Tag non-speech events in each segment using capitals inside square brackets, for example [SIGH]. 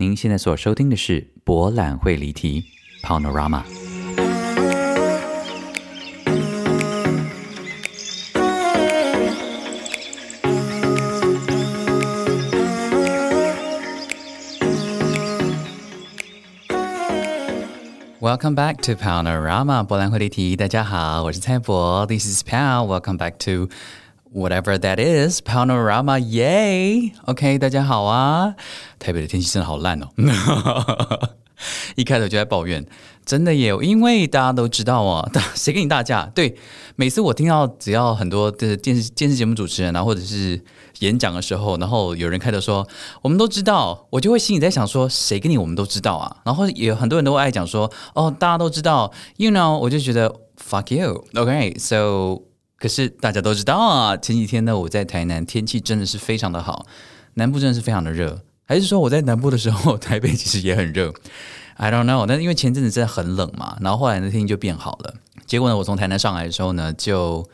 您现在所收听的是博览会离题 （Panorama）。Welcome back to Panorama，博览会离题。大家好，我是蔡博，This is Pao。Welcome back to Whatever that is, panorama, yay. OK，大家好啊！台北的天气真的好烂哦，[LAUGHS] 一开头就在抱怨，真的耶！因为大家都知道哦，[LAUGHS] 谁跟你大架？对，每次我听到只要很多的电视电视节目主持人啊，或者是演讲的时候，然后有人开头说我们都知道，我就会心里在想说，谁跟你我们都知道啊？然后也有很多人都会爱讲说，哦，大家都知道，you know，我就觉得 fuck you。OK，so。可是大家都知道啊，前几天呢，我在台南，天气真的是非常的好，南部真的是非常的热，还是说我在南部的时候，[LAUGHS] 台北其实也很热？I don't know。但因为前阵子真的很冷嘛，然后后来那天气就变好了。结果呢，我从台南上来的时候呢，就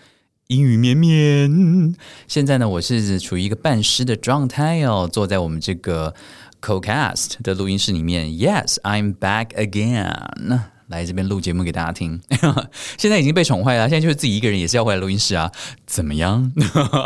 阴雨绵绵。现在呢，我是处于一个半湿的状态哦，坐在我们这个 CoCast 的录音室里面。Yes，I'm back again。来这边录节目给大家听，[LAUGHS] 现在已经被宠坏了，现在就是自己一个人也是要回来录音室啊，怎么样？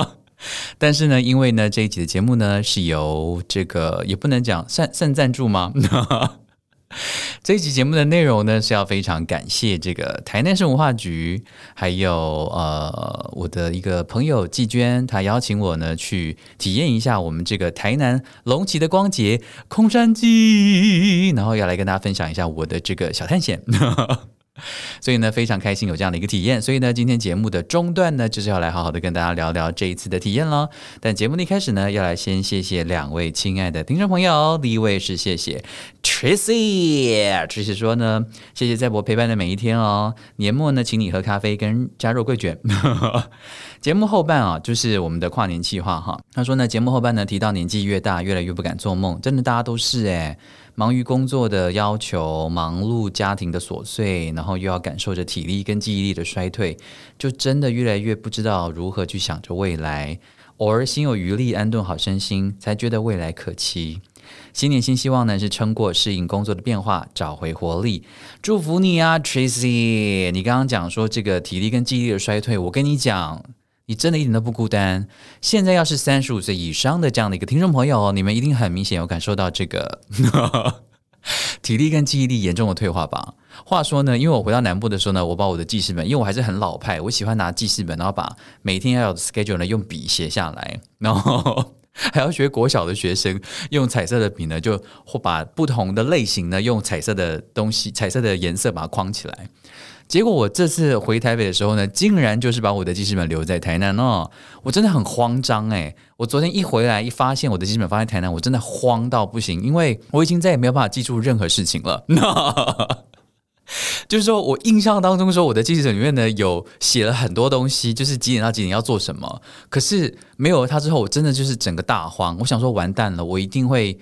[LAUGHS] 但是呢，因为呢这一集的节目呢是由这个也不能讲算算赞助吗？[LAUGHS] 这一集节目的内容呢，是要非常感谢这个台南市文化局，还有呃我的一个朋友季娟，她邀请我呢去体验一下我们这个台南龙崎的光节空山记，然后要来跟大家分享一下我的这个小探险。[LAUGHS] 所以呢，非常开心有这样的一个体验。所以呢，今天节目的中段呢，就是要来好好的跟大家聊聊这一次的体验了。但节目的一开始呢，要来先谢谢两位亲爱的听众朋友。第一位是谢谢 Tracy，Tracy 说呢，谢谢在我陪伴的每一天哦。年末呢，请你喝咖啡跟加肉桂卷。[LAUGHS] 节目后半啊，就是我们的跨年计划哈。他说呢，节目后半呢提到年纪越大，越来越不敢做梦，真的大家都是诶。忙于工作的要求，忙碌家庭的琐碎，然后又要感受着体力跟记忆力的衰退，就真的越来越不知道如何去想着未来。偶尔心有余力，安顿好身心，才觉得未来可期。新年新希望呢，是撑过适应工作的变化，找回活力。祝福你啊，Tracy！你刚刚讲说这个体力跟记忆力的衰退，我跟你讲。你真的一点都不孤单。现在要是三十五岁以上的这样的一个听众朋友，你们一定很明显有感受到这个 [LAUGHS] 体力跟记忆力严重的退化吧？话说呢，因为我回到南部的时候呢，我把我的记事本，因为我还是很老派，我喜欢拿记事本，然后把每天要有的 schedule 呢用笔写下来，然后 [LAUGHS] 还要学国小的学生用彩色的笔呢，就或把不同的类型呢用彩色的东西、彩色的颜色把它框起来。结果我这次回台北的时候呢，竟然就是把我的记事本留在台南哦，我真的很慌张诶，我昨天一回来一发现我的记事本放在台南，我真的慌到不行，因为我已经再也没有办法记住任何事情了。[LAUGHS] 就是说我印象当中说我的记事本里面呢有写了很多东西，就是几点到几点要做什么，可是没有了它之后，我真的就是整个大慌。我想说完蛋了，我一定会。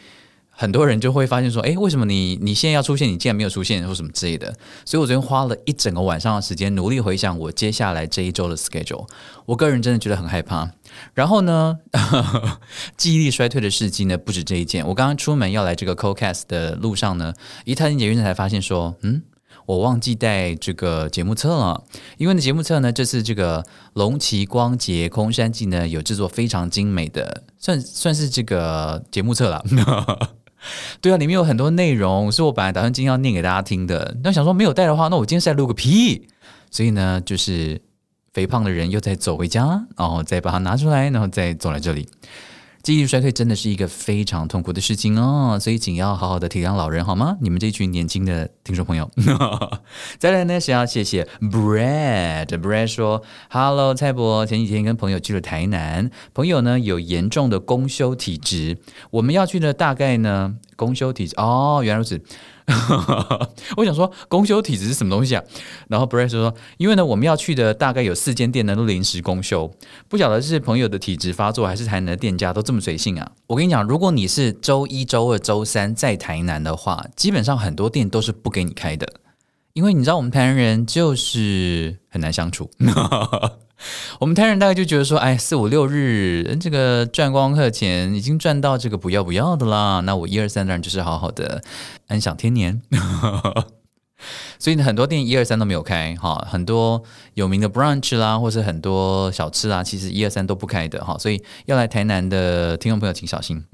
很多人就会发现说，诶，为什么你你现在要出现，你竟然没有出现，或什么之类的？所以我昨天花了一整个晚上的时间，努力回想我接下来这一周的 schedule。我个人真的觉得很害怕。然后呢，[LAUGHS] 记忆力衰退的事迹呢，不止这一件。我刚刚出门要来这个 CoCast 的路上呢，一踏进捷运才发现说，嗯。我忘记带这个节目册了，因为呢，节目册呢，这次这个龙崎光节空山记呢，有制作非常精美的，算算是这个节目册了。[LAUGHS] 对啊，里面有很多内容，是我本来打算今天要念给大家听的。那想说没有带的话，那我今天是在录个屁。所以呢，就是肥胖的人又再走回家，然后再把它拿出来，然后再走来这里。记忆衰退真的是一个非常痛苦的事情哦，所以请要好好的体谅老人好吗？你们这群年轻的听众朋友。[LAUGHS] 再来呢，是要谢谢 Brad，Brad 说：“Hello，蔡伯，前几天跟朋友去了台南，朋友呢有严重的公休体质，我们要去的大概呢公休体质哦，原来如此。” [LAUGHS] 我想说，公休体质是什么东西啊？然后 Brad 说，因为呢，我们要去的大概有四间店呢都临时公休，不晓得是朋友的体质发作，还是台南的店家都这么随性啊？我跟你讲，如果你是周一、周二、周三在台南的话，基本上很多店都是不给你开的，因为你知道我们台南人就是很难相处。[LAUGHS] 我们台人大概就觉得说，哎，四五六日这个赚光客钱已经赚到这个不要不要的啦。那我一二三当然就是好好的安享天年。[LAUGHS] 所以呢，很多店一二三都没有开哈，很多有名的 brunch 啦，或是很多小吃啦，其实一二三都不开的哈。所以要来台南的听众朋友请小心。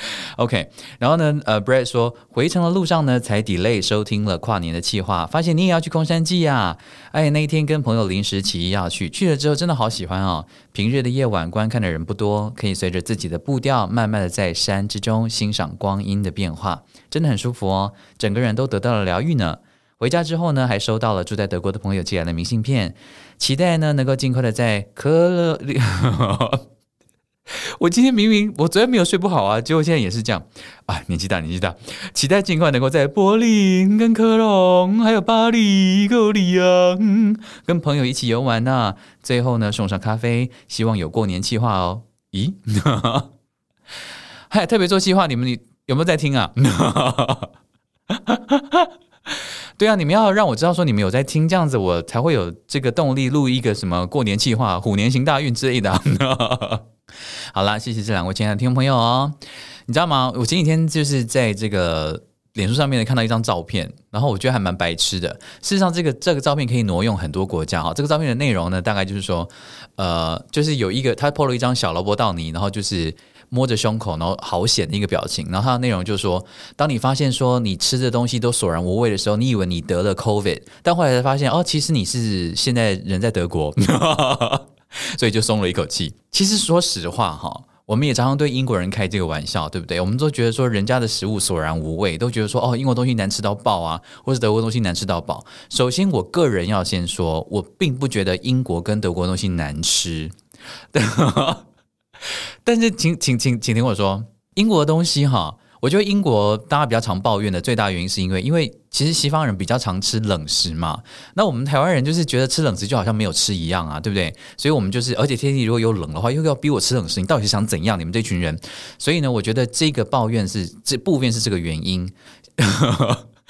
[LAUGHS] OK，然后呢，呃，Brad 说回程的路上呢，才 delay 收听了跨年的计划，发现你也要去空山祭呀、哎，那一天跟朋友临时起意要去，去了之后真的好喜欢哦。平日的夜晚观看的人不多，可以随着自己的步调，慢慢的在山之中欣赏光阴的变化，真的很舒服哦，整个人都得到了疗愈呢。回家之后呢，还收到了住在德国的朋友寄来的明信片，期待呢能够尽快的在科勒里。[LAUGHS] [LAUGHS] 我今天明明我昨天没有睡不好啊，结果现在也是这样啊！年纪大，年纪大，期待尽快能够在柏林、跟科隆、还有巴黎、跟里昂跟朋友一起游玩呐、啊。最后呢，送上咖啡，希望有过年计划哦。咦？[LAUGHS] 嗨，特别做计划，你们有没有在听啊？[LAUGHS] 对啊，你们要让我知道说你们有在听，这样子我才会有这个动力录一个什么过年计划、虎年行大运之类的。[LAUGHS] 好啦，谢谢这两位亲爱的听众朋友哦。你知道吗？我前几天就是在这个脸书上面看到一张照片，然后我觉得还蛮白痴的。事实上，这个这个照片可以挪用很多国家哈。这个照片的内容呢，大概就是说，呃，就是有一个他 po 了一张小罗伯道尼，然后就是摸着胸口，然后好险的一个表情。然后它的内容就是说，当你发现说你吃的东西都索然无味的时候，你以为你得了 COVID，但后来才发现哦，其实你是现在人在德国。[LAUGHS] 所以就松了一口气。其实说实话哈，我们也常常对英国人开这个玩笑，对不对？我们都觉得说人家的食物索然无味，都觉得说哦，英国东西难吃到爆啊，或是德国东西难吃到爆。首先，我个人要先说，我并不觉得英国跟德国东西难吃。[LAUGHS] 但是请，请请请听我说，英国的东西哈。我觉得英国大家比较常抱怨的最大原因是因为，因为其实西方人比较常吃冷食嘛，那我们台湾人就是觉得吃冷食就好像没有吃一样啊，对不对？所以我们就是，而且天气如果有冷的话，又要逼我吃冷食，你到底是想怎样？你们这群人，所以呢，我觉得这个抱怨是这部分是这个原因。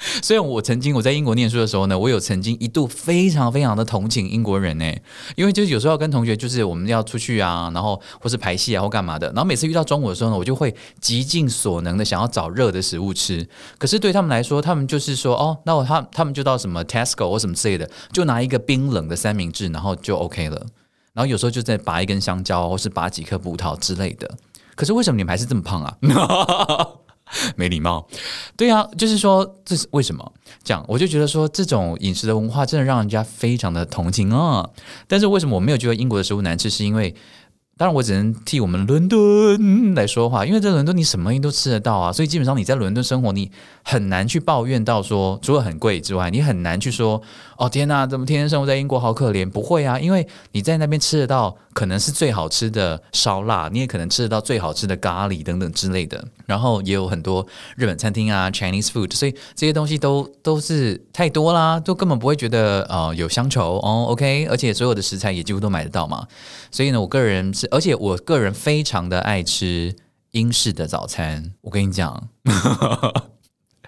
[LAUGHS] 虽然我曾经我在英国念书的时候呢，我有曾经一度非常非常的同情英国人呢，因为就是有时候要跟同学就是我们要出去啊，然后或是排戏啊或干嘛的，然后每次遇到中午的时候呢，我就会极尽所能的想要找热的食物吃。可是对他们来说，他们就是说哦，那我他他们就到什么 Tesco 或什么之类的，就拿一个冰冷的三明治，然后就 OK 了。然后有时候就再拔一根香蕉，或是拔几颗葡萄之类的。可是为什么你们还是这么胖啊？[LAUGHS] 没礼貌，对啊，就是说这是为什么这样？我就觉得说这种饮食的文化真的让人家非常的同情啊。但是为什么我没有觉得英国的食物难吃？是因为。当然，我只能替我们伦敦来说话，因为在伦敦你什么东西都吃得到啊，所以基本上你在伦敦生活，你很难去抱怨到说，除了很贵之外，你很难去说，哦天哪，怎么天天生活在英国好可怜？不会啊，因为你在那边吃得到可能是最好吃的烧腊，你也可能吃得到最好吃的咖喱等等之类的，然后也有很多日本餐厅啊，Chinese food，所以这些东西都都是太多啦，都根本不会觉得呃有乡愁。哦，OK，而且所有的食材也几乎都买得到嘛，所以呢，我个人是。而且我个人非常的爱吃英式的早餐，我跟你讲，[LAUGHS]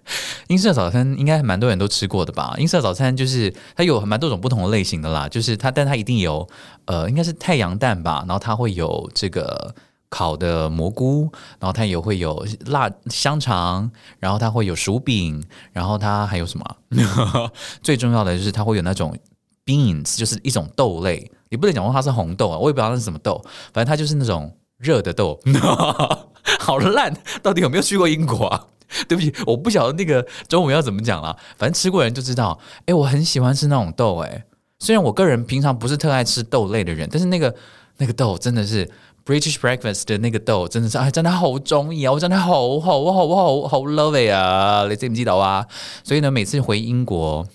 [LAUGHS] 英式早餐应该蛮多人都吃过的吧？英式早餐就是它有蛮多种不同的类型的啦，就是它，但它一定有呃，应该是太阳蛋吧，然后它会有这个烤的蘑菇，然后它也会有辣香肠，然后它会有薯饼，然后它还有什么？[LAUGHS] 最重要的就是它会有那种 beans，就是一种豆类。你不能讲说它是红豆啊，我也不知道那是什么豆，反正它就是那种热的豆，[LAUGHS] 好烂！到底有没有去过英国啊？[LAUGHS] 对不起，我不晓得那个中文要怎么讲了，反正吃过人就知道。哎，我很喜欢吃那种豆，哎，虽然我个人平常不是特爱吃豆类的人，但是那个那个豆真的是 British breakfast 的那个豆真的是，哎，真的好中意啊！我真的好好我好我好好 love it 啊！你记唔记得啊？所以呢，每次回英国，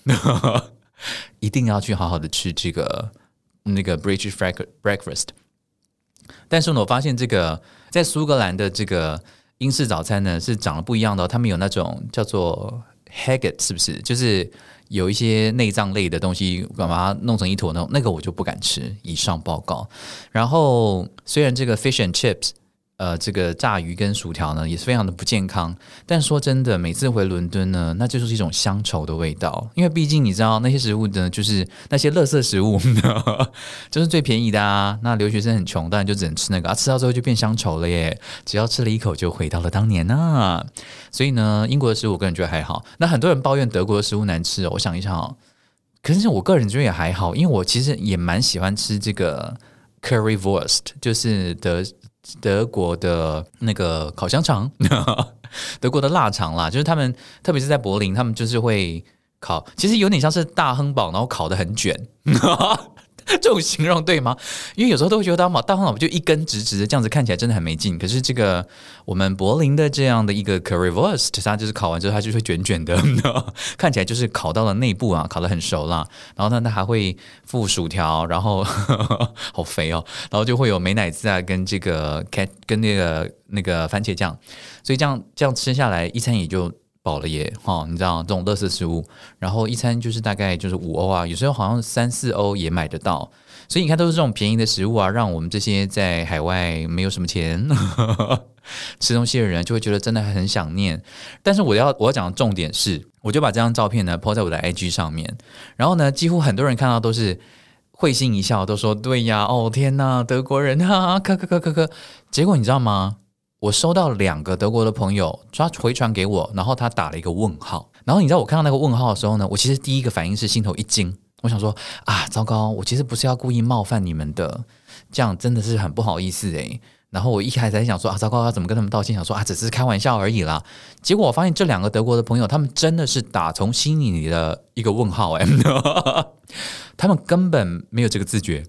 一定要去好好的吃这个那个 British breakfast。但是呢，我发现这个在苏格兰的这个英式早餐呢，是长得不一样的。他们有那种叫做 haggis，是不是？就是。有一些内脏类的东西，把它弄成一坨那种，那个我就不敢吃。以上报告。然后，虽然这个 fish and chips。呃，这个炸鱼跟薯条呢，也是非常的不健康。但说真的，每次回伦敦呢，那就是一种乡愁的味道。因为毕竟你知道，那些食物呢，就是那些垃圾食物，[LAUGHS] 就是最便宜的啊。那留学生很穷，当然就只能吃那个啊。吃到最后就变乡愁了耶。只要吃了一口，就回到了当年啊。所以呢，英国的食物我个人觉得还好。那很多人抱怨德国的食物难吃哦。我想一想哦，可是我个人觉得也还好，因为我其实也蛮喜欢吃这个 Currywurst，就是德。德国的那个烤香肠，[LAUGHS] 德国的腊肠啦，就是他们，特别是在柏林，他们就是会烤，其实有点像是大亨堡，然后烤的很卷。[LAUGHS] [LAUGHS] 这种形容对吗？因为有时候都会觉得大大汉堡就一根直直的，这样子看起来真的很没劲。可是这个我们柏林的这样的一个 Currywurst，它就是烤完之后它就会卷卷的，[LAUGHS] 看起来就是烤到了内部啊，烤得很熟了。然后呢，它还会附薯条，然后呵 [LAUGHS] 呵好肥哦，然后就会有美乃滋啊，跟这个 cat 跟那个那个番茄酱，所以这样这样吃下来一餐也就。饱了耶，哈，你知道这种垃圾食物，然后一餐就是大概就是五欧啊，有时候好像三四欧也买得到，所以你看都是这种便宜的食物啊，让我们这些在海外没有什么钱 [LAUGHS] 吃东西的人就会觉得真的很想念。但是我要我要讲的重点是，我就把这张照片呢抛在我的 IG 上面，然后呢，几乎很多人看到都是会心一笑，都说对呀，哦天呐，德国人啊，可可可可可，结果你知道吗？我收到两个德国的朋友，他回传给我，然后他打了一个问号。然后你知道我看到那个问号的时候呢，我其实第一个反应是心头一惊，我想说啊，糟糕，我其实不是要故意冒犯你们的，这样真的是很不好意思诶。然后我一开始在想说啊，糟糕，要怎么跟他们道歉？想说啊，只是开玩笑而已啦。结果我发现这两个德国的朋友，他们真的是打从心里的一个问号诶，他们根本没有这个自觉。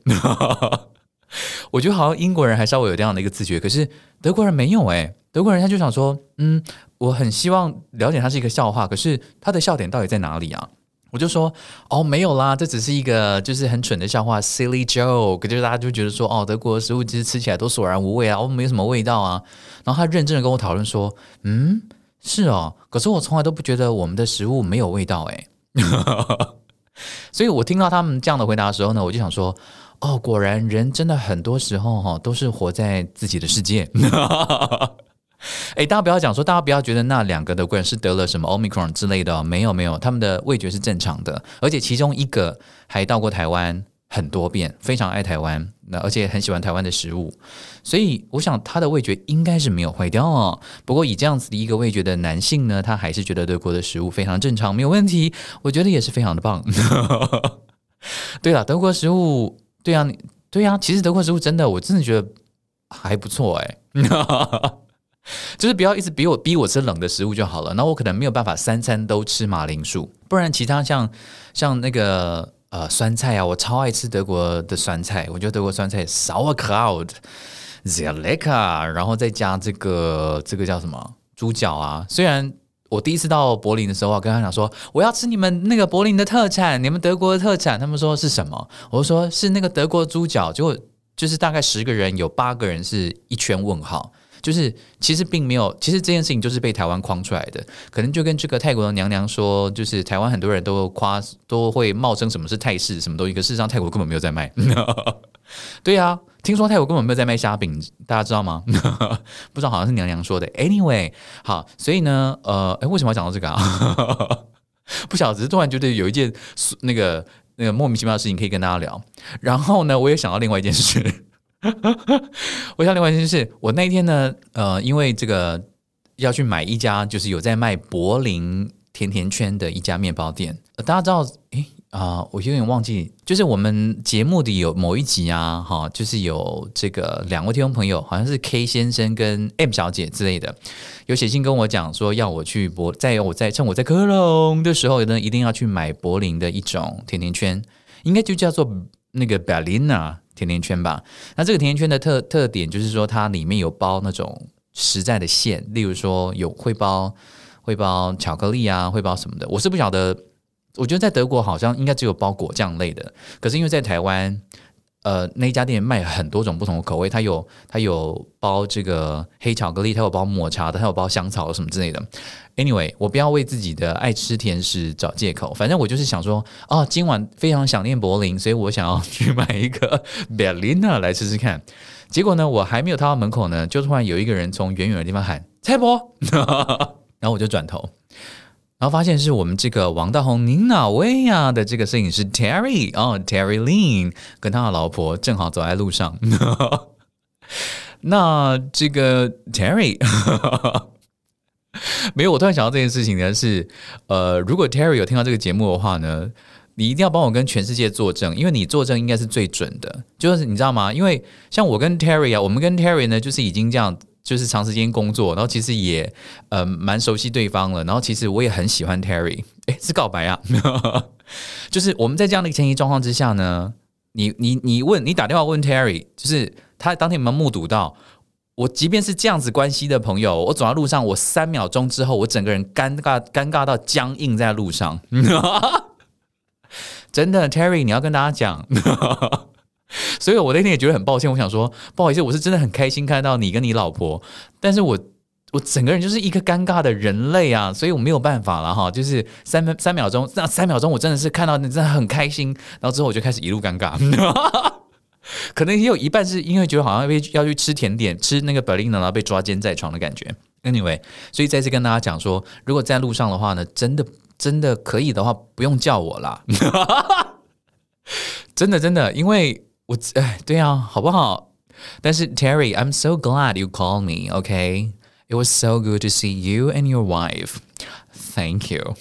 [LAUGHS] 我觉得好像英国人还稍微有这样的一个自觉，可是德国人没有诶，德国人他就想说，嗯，我很希望了解他是一个笑话，可是他的笑点到底在哪里啊？我就说，哦，没有啦，这只是一个就是很蠢的笑话，silly joke，就是大家就觉得说，哦，德国的食物其实吃起来都索然无味啊，哦，没什么味道啊。然后他认真的跟我讨论说，嗯，是哦，可是我从来都不觉得我们的食物没有味道诶。[LAUGHS] 所以我听到他们这样的回答的时候呢，我就想说。哦，果然人真的很多时候哈都是活在自己的世界。[LAUGHS] 哎，大家不要讲说，大家不要觉得那两个德国人是得了什么 Omicron 之类的哦，没有没有，他们的味觉是正常的，而且其中一个还到过台湾很多遍，非常爱台湾，那而且很喜欢台湾的食物，所以我想他的味觉应该是没有坏掉哦。不过以这样子的一个味觉的男性呢，他还是觉得德国的食物非常正常，没有问题，我觉得也是非常的棒。[LAUGHS] 对了，德国食物。对呀，对呀，其实德国食物真的，我真的觉得还不错哎，[LAUGHS] 就是不要一直逼我逼我吃冷的食物就好了。那我可能没有办法三餐都吃马铃薯，不然其他像像那个呃酸菜啊，我超爱吃德国的酸菜，我觉得德国酸菜 Sauerkraut sehr lecker，然后再加这个这个叫什么猪脚啊，虽然。我第一次到柏林的时候，我跟他讲说，我要吃你们那个柏林的特产，你们德国的特产。他们说是什么？我说是那个德国猪脚。结果就是大概十个人有八个人是一圈问号，就是其实并没有，其实这件事情就是被台湾框出来的。可能就跟这个泰国的娘娘说，就是台湾很多人都夸都会冒称什么是泰式什么东西，可事实上泰国根本没有在卖。[LAUGHS] 对、啊。听说泰国根本没有在卖虾饼，大家知道吗？[LAUGHS] 不知道，好像是娘娘说的。Anyway，好，所以呢，呃，诶，为什么要讲到这个啊？[LAUGHS] 不晓得，只是突然觉得有一件那个那个莫名其妙的事情可以跟大家聊。然后呢，我也想到另外一件事。[LAUGHS] 我想另外一件事，我那一天呢，呃，因为这个要去买一家就是有在卖柏林甜甜圈的一家面包店，大家知道，诶。啊、我有点忘记，就是我们节目里有某一集啊，哈，就是有这个两位听众朋友，好像是 K 先生跟 M 小姐之类的，有写信跟我讲说要我去柏，在我在趁我在科隆的时候呢，一定要去买柏林的一种甜甜圈，应该就叫做那个 Berliner。甜甜圈吧。那这个甜甜圈的特特点就是说，它里面有包那种实在的馅，例如说有会包会包巧克力啊，会包什么的。我是不晓得，我觉得在德国好像应该只有包果酱类的，可是因为在台湾。呃，那家店卖很多种不同的口味，它有它有包这个黑巧克力，它有包抹茶的，它有包香草什么之类的。Anyway，我不要为自己的爱吃甜食找借口，反正我就是想说，哦，今晚非常想念柏林，所以我想要去买一个 [LAUGHS] Berliner 来吃吃看。结果呢，我还没有踏到门口呢，就突然有一个人从远远的地方喊“蔡伯”，[LAUGHS] 然后我就转头。然后发现是我们这个王大宏，您哪位呀？的这个摄影师 Terry 哦，Terry Lin 跟他的老婆正好走在路上。[LAUGHS] 那这个 Terry [LAUGHS] 没有，我突然想到这件事情呢，是呃，如果 Terry 有听到这个节目的话呢，你一定要帮我跟全世界作证，因为你作证应该是最准的。就是你知道吗？因为像我跟 Terry 啊，我们跟 Terry 呢，就是已经这样。就是长时间工作，然后其实也呃蛮熟悉对方了，然后其实我也很喜欢 Terry，诶，是告白啊？[LAUGHS] 就是我们在这样的一个前提状况之下呢，你你你问你打电话问 Terry，就是他当天有没有目睹到我，即便是这样子关系的朋友，我走在路上，我三秒钟之后，我整个人尴尬尴尬到僵硬在路上，[LAUGHS] 真的 Terry，你要跟大家讲。[LAUGHS] 所以我那天也觉得很抱歉，我想说不好意思，我是真的很开心看到你跟你老婆，但是我我整个人就是一个尴尬的人类啊，所以我没有办法了哈，就是三分三秒钟，那三秒钟我真的是看到你真的很开心，然后之后我就开始一路尴尬，[LAUGHS] 可能也有一半是因为觉得好像被要去吃甜点，吃那个 b e r l i n 然后被抓奸在床的感觉。Anyway，所以再次跟大家讲说，如果在路上的话呢，真的真的可以的话，不用叫我啦，[LAUGHS] 真的真的，因为。我哎，对啊，好不好？但是 Terry, I'm so glad you call me. OK, it was so good to see you and your wife. Thank you.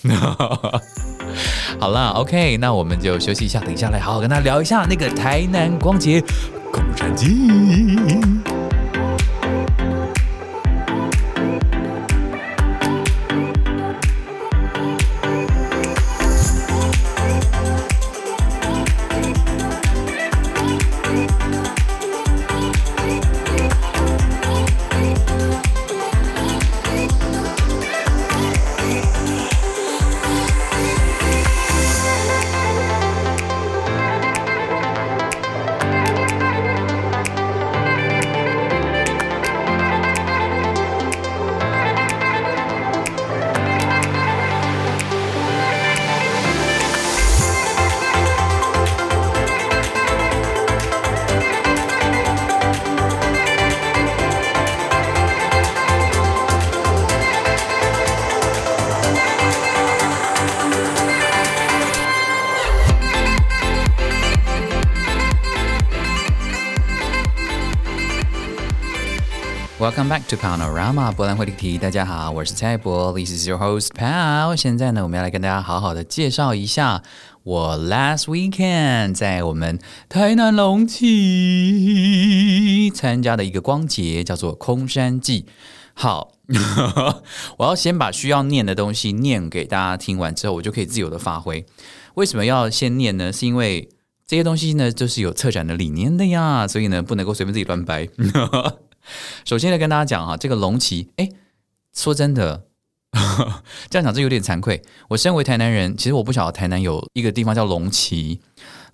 好了，OK，那我们就休息一下，等一下来好好跟他聊一下那个台南光节空山祭。Back to Paonorama 柏览会离题。大家好，我是蔡博，This is your host Pal。现在呢，我们要来跟大家好好的介绍一下我 last weekend 在我们台南隆起参加的一个光节，叫做空山祭。好，[LAUGHS] 我要先把需要念的东西念给大家听完之后，我就可以自由的发挥。为什么要先念呢？是因为这些东西呢，就是有策展的理念的呀，所以呢，不能够随便自己乱掰。首先来跟大家讲哈，这个龙崎，哎，说真的，[LAUGHS] 这样讲这有点惭愧。我身为台南人，其实我不晓得台南有一个地方叫龙崎。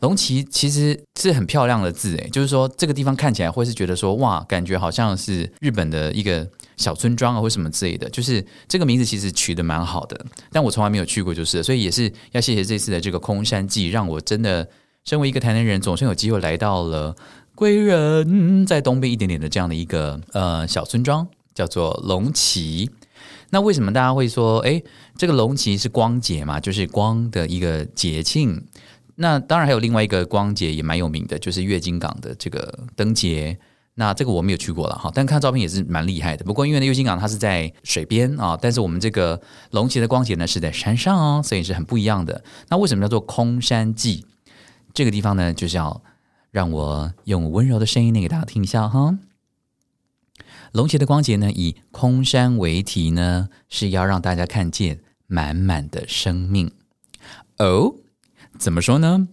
龙崎其实是很漂亮的字，哎，就是说这个地方看起来会是觉得说哇，感觉好像是日本的一个小村庄啊，或什么之类的。就是这个名字其实取得蛮好的，但我从来没有去过，就是所以也是要谢谢这次的这个空山记，让我真的身为一个台南人，总算有机会来到了。归人在东边一点点的这样的一个呃小村庄，叫做龙崎。那为什么大家会说，诶，这个龙崎是光节嘛？就是光的一个节庆。那当然还有另外一个光节也蛮有名的，就是月津港的这个灯节。那这个我没有去过了哈，但看照片也是蛮厉害的。不过因为呢月津港它是在水边啊，但是我们这个龙崎的光节呢是在山上哦，所以是很不一样的。那为什么叫做空山祭？这个地方呢，就是要。让我用温柔的声音念给大家听一下哈。龙崎的光节呢，以空山为题呢，是要让大家看见满满的生命。哦，怎么说呢？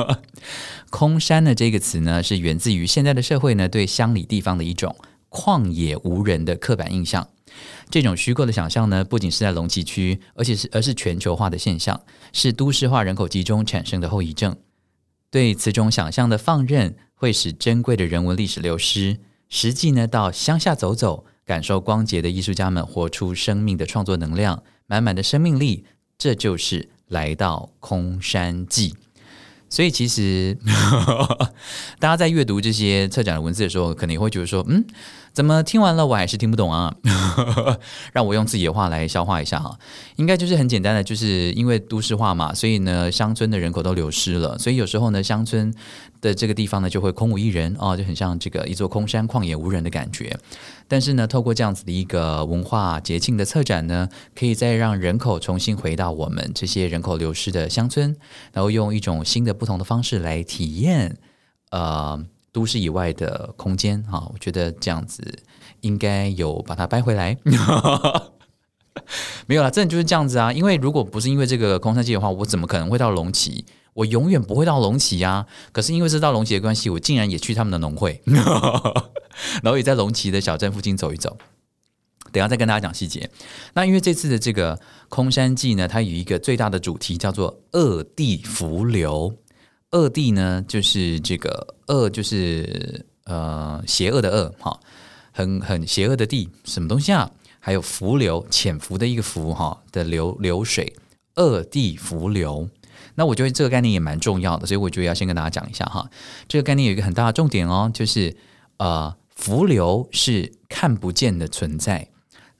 [LAUGHS] 空山的这个词呢，是源自于现在的社会呢对乡里地方的一种旷野无人的刻板印象。这种虚构的想象呢，不仅是在龙崎区，而且是而是全球化的现象，是都市化人口集中产生的后遗症。对此种想象的放任，会使珍贵的人文历史流失。实际呢，到乡下走走，感受光洁的艺术家们活出生命的创作能量，满满的生命力，这就是来到空山记。所以，其实 [LAUGHS] 大家在阅读这些策展的文字的时候，可能也会觉得说，嗯。怎么听完了我还是听不懂啊？[LAUGHS] 让我用自己的话来消化一下哈。应该就是很简单的，就是因为都市化嘛，所以呢，乡村的人口都流失了，所以有时候呢，乡村的这个地方呢就会空无一人哦，就很像这个一座空山旷野无人的感觉。但是呢，透过这样子的一个文化节庆的策展呢，可以再让人口重新回到我们这些人口流失的乡村，然后用一种新的不同的方式来体验，呃。都市以外的空间，哈，我觉得这样子应该有把它掰回来。[LAUGHS] 没有啦，真的就是这样子啊！因为如果不是因为这个空山记的话，我怎么可能会到龙旗？我永远不会到龙崎呀。可是因为是到龙崎的关系，我竟然也去他们的农会，[LAUGHS] 然后也在龙崎的小镇附近走一走。等一下再跟大家讲细节。那因为这次的这个空山记呢，它有一个最大的主题叫做“恶地伏流”。恶地呢，就是这个恶，就是呃邪恶的恶哈，很很邪恶的地，什么东西啊？还有伏流，潜伏的一个伏哈的流流水，恶地伏流。那我觉得这个概念也蛮重要的，所以我觉得要先跟大家讲一下哈。这个概念有一个很大的重点哦，就是呃伏流是看不见的存在。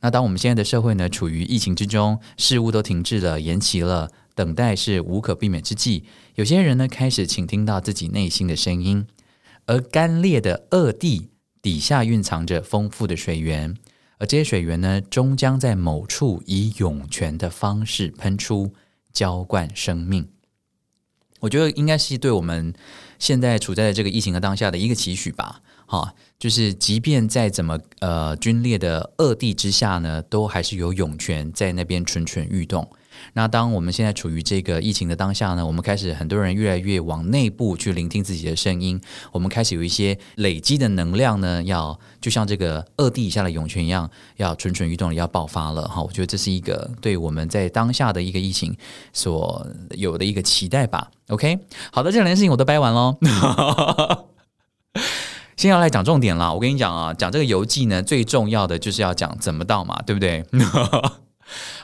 那当我们现在的社会呢，处于疫情之中，事物都停滞了，延期了。等待是无可避免之际，有些人呢开始倾听到自己内心的声音，而干裂的恶地底下蕴藏着丰富的水源，而这些水源呢，终将在某处以涌泉的方式喷出，浇灌生命。我觉得应该是对我们现在处在的这个疫情的当下的一个期许吧。哈，就是即便在怎么呃军裂的恶地之下呢，都还是有涌泉在那边蠢蠢欲动。那当我们现在处于这个疫情的当下呢，我们开始很多人越来越往内部去聆听自己的声音，我们开始有一些累积的能量呢，要就像这个二地以下的涌泉一样，要蠢蠢欲动，要爆发了哈。我觉得这是一个对我们在当下的一个疫情所有的一个期待吧。OK，好的，这两件事情我都掰完喽。[LAUGHS] 先要来讲重点啦，我跟你讲啊，讲这个游记呢，最重要的就是要讲怎么到嘛，对不对？[LAUGHS]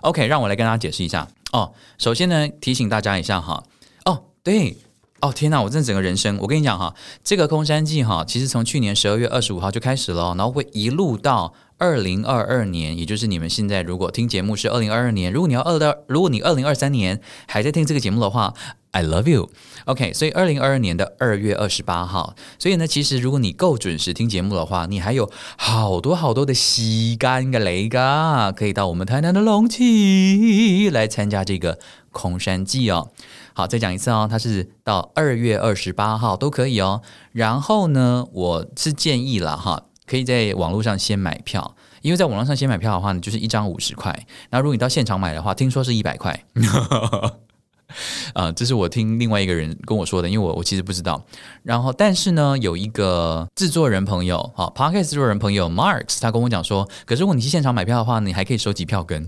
OK，让我来跟大家解释一下哦。首先呢，提醒大家一下哈。哦，对，哦天哪，我真的整个人生，我跟你讲哈，这个空山记哈，其实从去年十二月二十五号就开始了，然后会一路到二零二二年，也就是你们现在如果听节目是二零二二年，如果你要二二，如果你二零二三年还在听这个节目的话。I love you. OK，所以二零二二年的二月二十八号，所以呢，其实如果你够准时听节目的话，你还有好多好多的时间跟雷嘎，可以到我们台南的龙崎来参加这个空山祭哦。好，再讲一次哦，它是到二月二十八号都可以哦。然后呢，我是建议了哈，可以在网络上先买票，因为在网络上先买票的话呢，就是一张五十块。那如果你到现场买的话，听说是一百块。[LAUGHS] 啊，这是我听另外一个人跟我说的，因为我我其实不知道。然后，但是呢，有一个制作人朋友，好，Podcast 制作人朋友 Marks，他跟我讲说，可是如果你去现场买票的话，你还可以收集票根。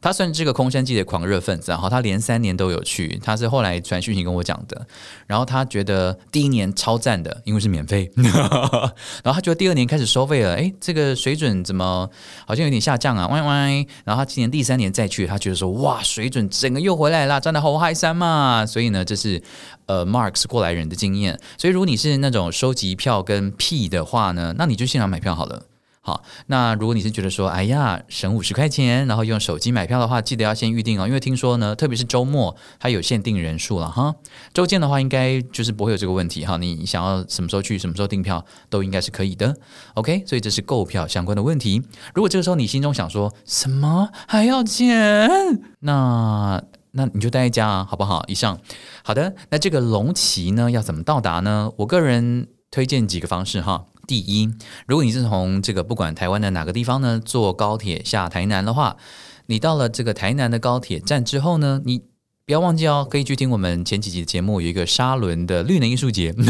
他算是这个空山记的狂热分子，然后他连三年都有去。他是后来传讯息跟我讲的，然后他觉得第一年超赞的，因为是免费。[LAUGHS] 然后他觉得第二年开始收费了，哎，这个水准怎么好像有点下降啊？歪歪。然后他今年第三年再去，他觉得说哇，水准整个又回来了，真的好嗨山嘛！所以呢，这是呃 Marks 过来人的经验。所以如果你是那种收集票跟屁的话呢，那你就现场买票好了。好，那如果你是觉得说，哎呀，省五十块钱，然后用手机买票的话，记得要先预定哦，因为听说呢，特别是周末，它有限定人数了哈。周间的话，应该就是不会有这个问题哈。你想要什么时候去，什么时候订票，都应该是可以的。OK，所以这是购票相关的问题。如果这个时候你心中想说什么还要钱，那那你就待在家啊，好不好？以上，好的。那这个龙崎呢，要怎么到达呢？我个人推荐几个方式哈。第一，如果你是从这个不管台湾的哪个地方呢，坐高铁下台南的话，你到了这个台南的高铁站之后呢，你不要忘记哦，可以去听我们前几集的节目，有一个沙仑的绿能艺术节。[LAUGHS]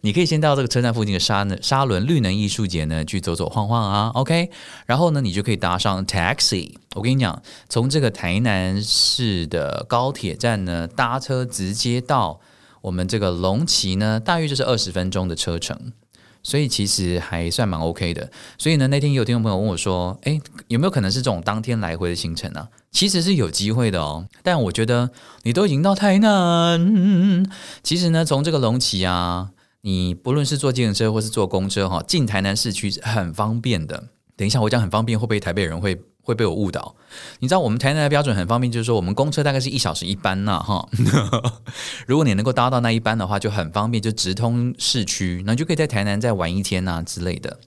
你可以先到这个车站附近的沙呢沙仑绿能艺术节呢去走走晃晃啊，OK，然后呢，你就可以搭上 taxi。我跟你讲，从这个台南市的高铁站呢搭车直接到我们这个龙崎呢，大约就是二十分钟的车程，所以其实还算蛮 OK 的。所以呢，那天有听众朋友问我说，诶，有没有可能是这种当天来回的行程呢？其实是有机会的哦，但我觉得你都已经到台南，其实呢，从这个龙崎啊，你不论是坐计程车或是坐公车哈，进台南市区很方便的。等一下我讲很方便，会不会台北人会会被我误导？你知道我们台南的标准很方便，就是说我们公车大概是一小时一班呐哈。[LAUGHS] 如果你能够搭到那一班的话，就很方便，就直通市区，那就可以在台南再玩一天呐之类的。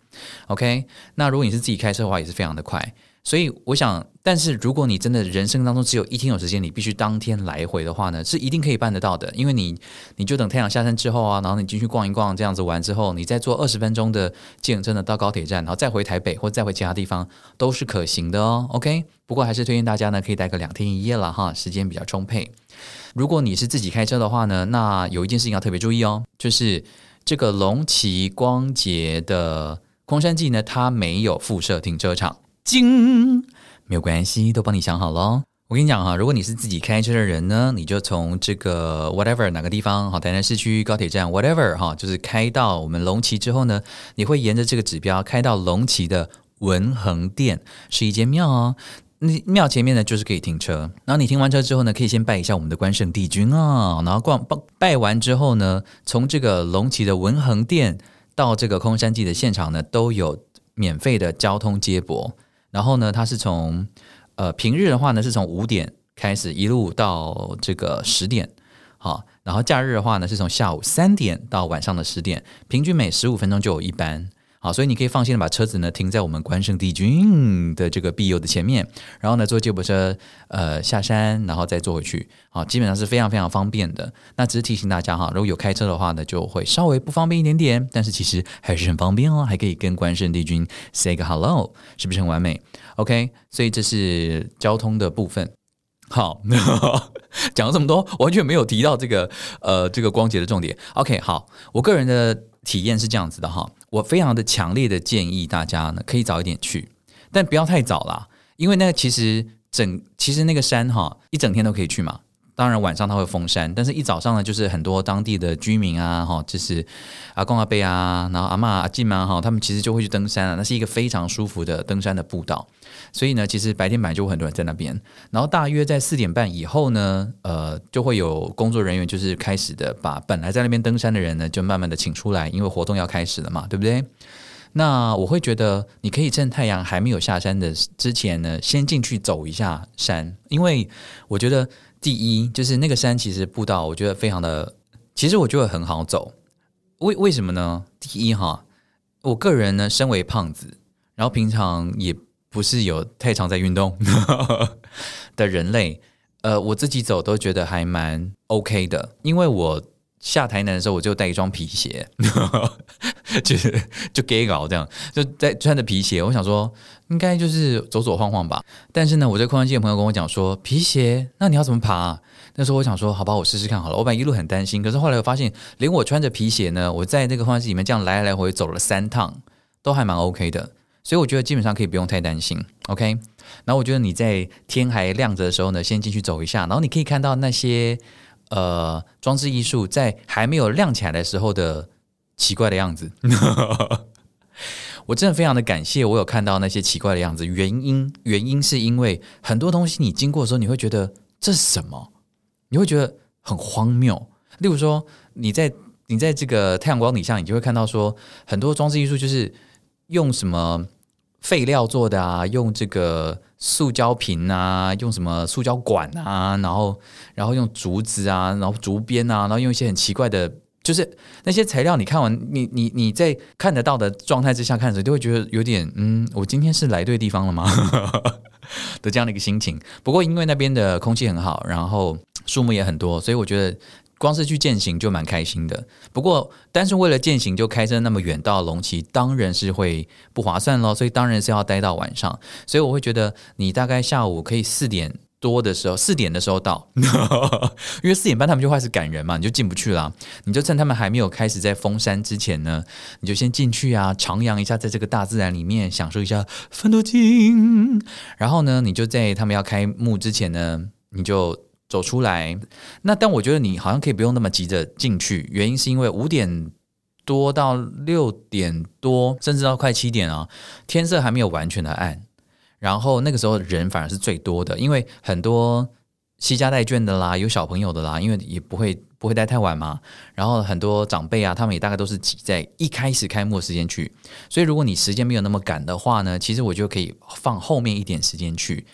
OK，那如果你是自己开车的话，也是非常的快。所以我想，但是如果你真的人生当中只有一天有时间，你必须当天来回的话呢，是一定可以办得到的。因为你，你就等太阳下山之后啊，然后你进去逛一逛，这样子玩之后，你再坐二十分钟的计程车呢到高铁站，然后再回台北或再回其他地方，都是可行的哦。OK，不过还是推荐大家呢可以待个两天一夜了哈，时间比较充沛。如果你是自己开车的话呢，那有一件事情要特别注意哦，就是这个龙崎光洁的空山记呢，它没有附设停车场。金没有关系，都帮你想好了。我跟你讲哈，如果你是自己开车的人呢，你就从这个 whatever 哪个地方，好，台南市区高铁站 whatever 哈，就是开到我们龙崎之后呢，你会沿着这个指标开到龙崎的文横殿，是一间庙哦。那庙前面呢就是可以停车，然后你停完车之后呢，可以先拜一下我们的关圣帝君啊，然后逛拜拜完之后呢，从这个龙崎的文横殿到这个空山祭的现场呢，都有免费的交通接驳。然后呢，它是从呃平日的话呢，是从五点开始一路到这个十点，好，然后假日的话呢，是从下午三点到晚上的十点，平均每十五分钟就有一班。好，所以你可以放心的把车子呢停在我们关圣帝君的这个庇佑的前面，然后呢坐接驳车呃下山，然后再坐回去。好，基本上是非常非常方便的。那只是提醒大家哈，如果有开车的话呢，就会稍微不方便一点点，但是其实还是很方便哦，还可以跟关圣帝君 say 个 hello，是不是很完美？OK，所以这是交通的部分。好，[LAUGHS] 讲了这么多，完全没有提到这个呃这个光节的重点。OK，好，我个人的。体验是这样子的哈，我非常的强烈的建议大家呢，可以早一点去，但不要太早啦，因为那其实整其实那个山哈，一整天都可以去嘛。当然晚上它会封山，但是一早上呢，就是很多当地的居民啊，哈，就是阿公阿伯啊，然后阿嬷阿静啊，哈，他们其实就会去登山啊，那是一个非常舒服的登山的步道。所以呢，其实白天本来就会很多人在那边，然后大约在四点半以后呢，呃，就会有工作人员就是开始的把本来在那边登山的人呢，就慢慢的请出来，因为活动要开始了嘛，对不对？那我会觉得你可以趁太阳还没有下山的之前呢，先进去走一下山，因为我觉得。第一就是那个山，其实步道我觉得非常的，其实我觉得很好走。为为什么呢？第一哈，我个人呢身为胖子，然后平常也不是有太常在运动 [LAUGHS] 的人类，呃，我自己走都觉得还蛮 OK 的，因为我。下台南的时候，我就带一双皮鞋，[LAUGHS] 就是就 gay 搞这样，就在穿着皮鞋。我想说，应该就是走走晃晃吧。但是呢，我在空山祭的朋友跟我讲说，皮鞋，那你要怎么爬啊？那时候我想说，好吧，我试试看好了。我本来一路很担心，可是后来我发现，连我穿着皮鞋呢，我在那个空山祭里面这样来来来回走了三趟，都还蛮 OK 的。所以我觉得基本上可以不用太担心。OK，然后我觉得你在天还亮着的时候呢，先进去走一下，然后你可以看到那些。呃，装置艺术在还没有亮起来的时候的奇怪的样子，[LAUGHS] 我真的非常的感谢我有看到那些奇怪的样子。原因原因是因为很多东西你经过的时候，你会觉得这是什么？你会觉得很荒谬。例如说，你在你在这个太阳光底下，你就会看到说很多装置艺术就是用什么废料做的啊，用这个。塑胶瓶啊，用什么塑胶管啊，然后然后用竹子啊，然后竹编啊，然后用一些很奇怪的，就是那些材料。你看完，你你你在看得到的状态之下看的时候，就会觉得有点嗯，我今天是来对地方了吗？[LAUGHS] 的这样的一个心情。不过因为那边的空气很好，然后树木也很多，所以我觉得。光是去践行就蛮开心的，不过单是为了践行就开车那么远到龙崎，当然是会不划算咯。所以当然是要待到晚上。所以我会觉得你大概下午可以四点多的时候，四点的时候到，[LAUGHS] 因为四点半他们就开始赶人嘛，你就进不去了。你就趁他们还没有开始在封山之前呢，你就先进去啊，徜徉一下，在这个大自然里面享受一下芬多精。然后呢，你就在他们要开幕之前呢，你就走出来。那但我觉得你好像可以不用那么急着进去，原因是因为五点多到六点多，甚至到快七点啊，天色还没有完全的暗。然后那个时候人反而是最多的，因为很多西家带眷的啦，有小朋友的啦，因为也不会不会待太晚嘛。然后很多长辈啊，他们也大概都是挤在一开始开幕的时间去。所以如果你时间没有那么赶的话呢，其实我就可以放后面一点时间去，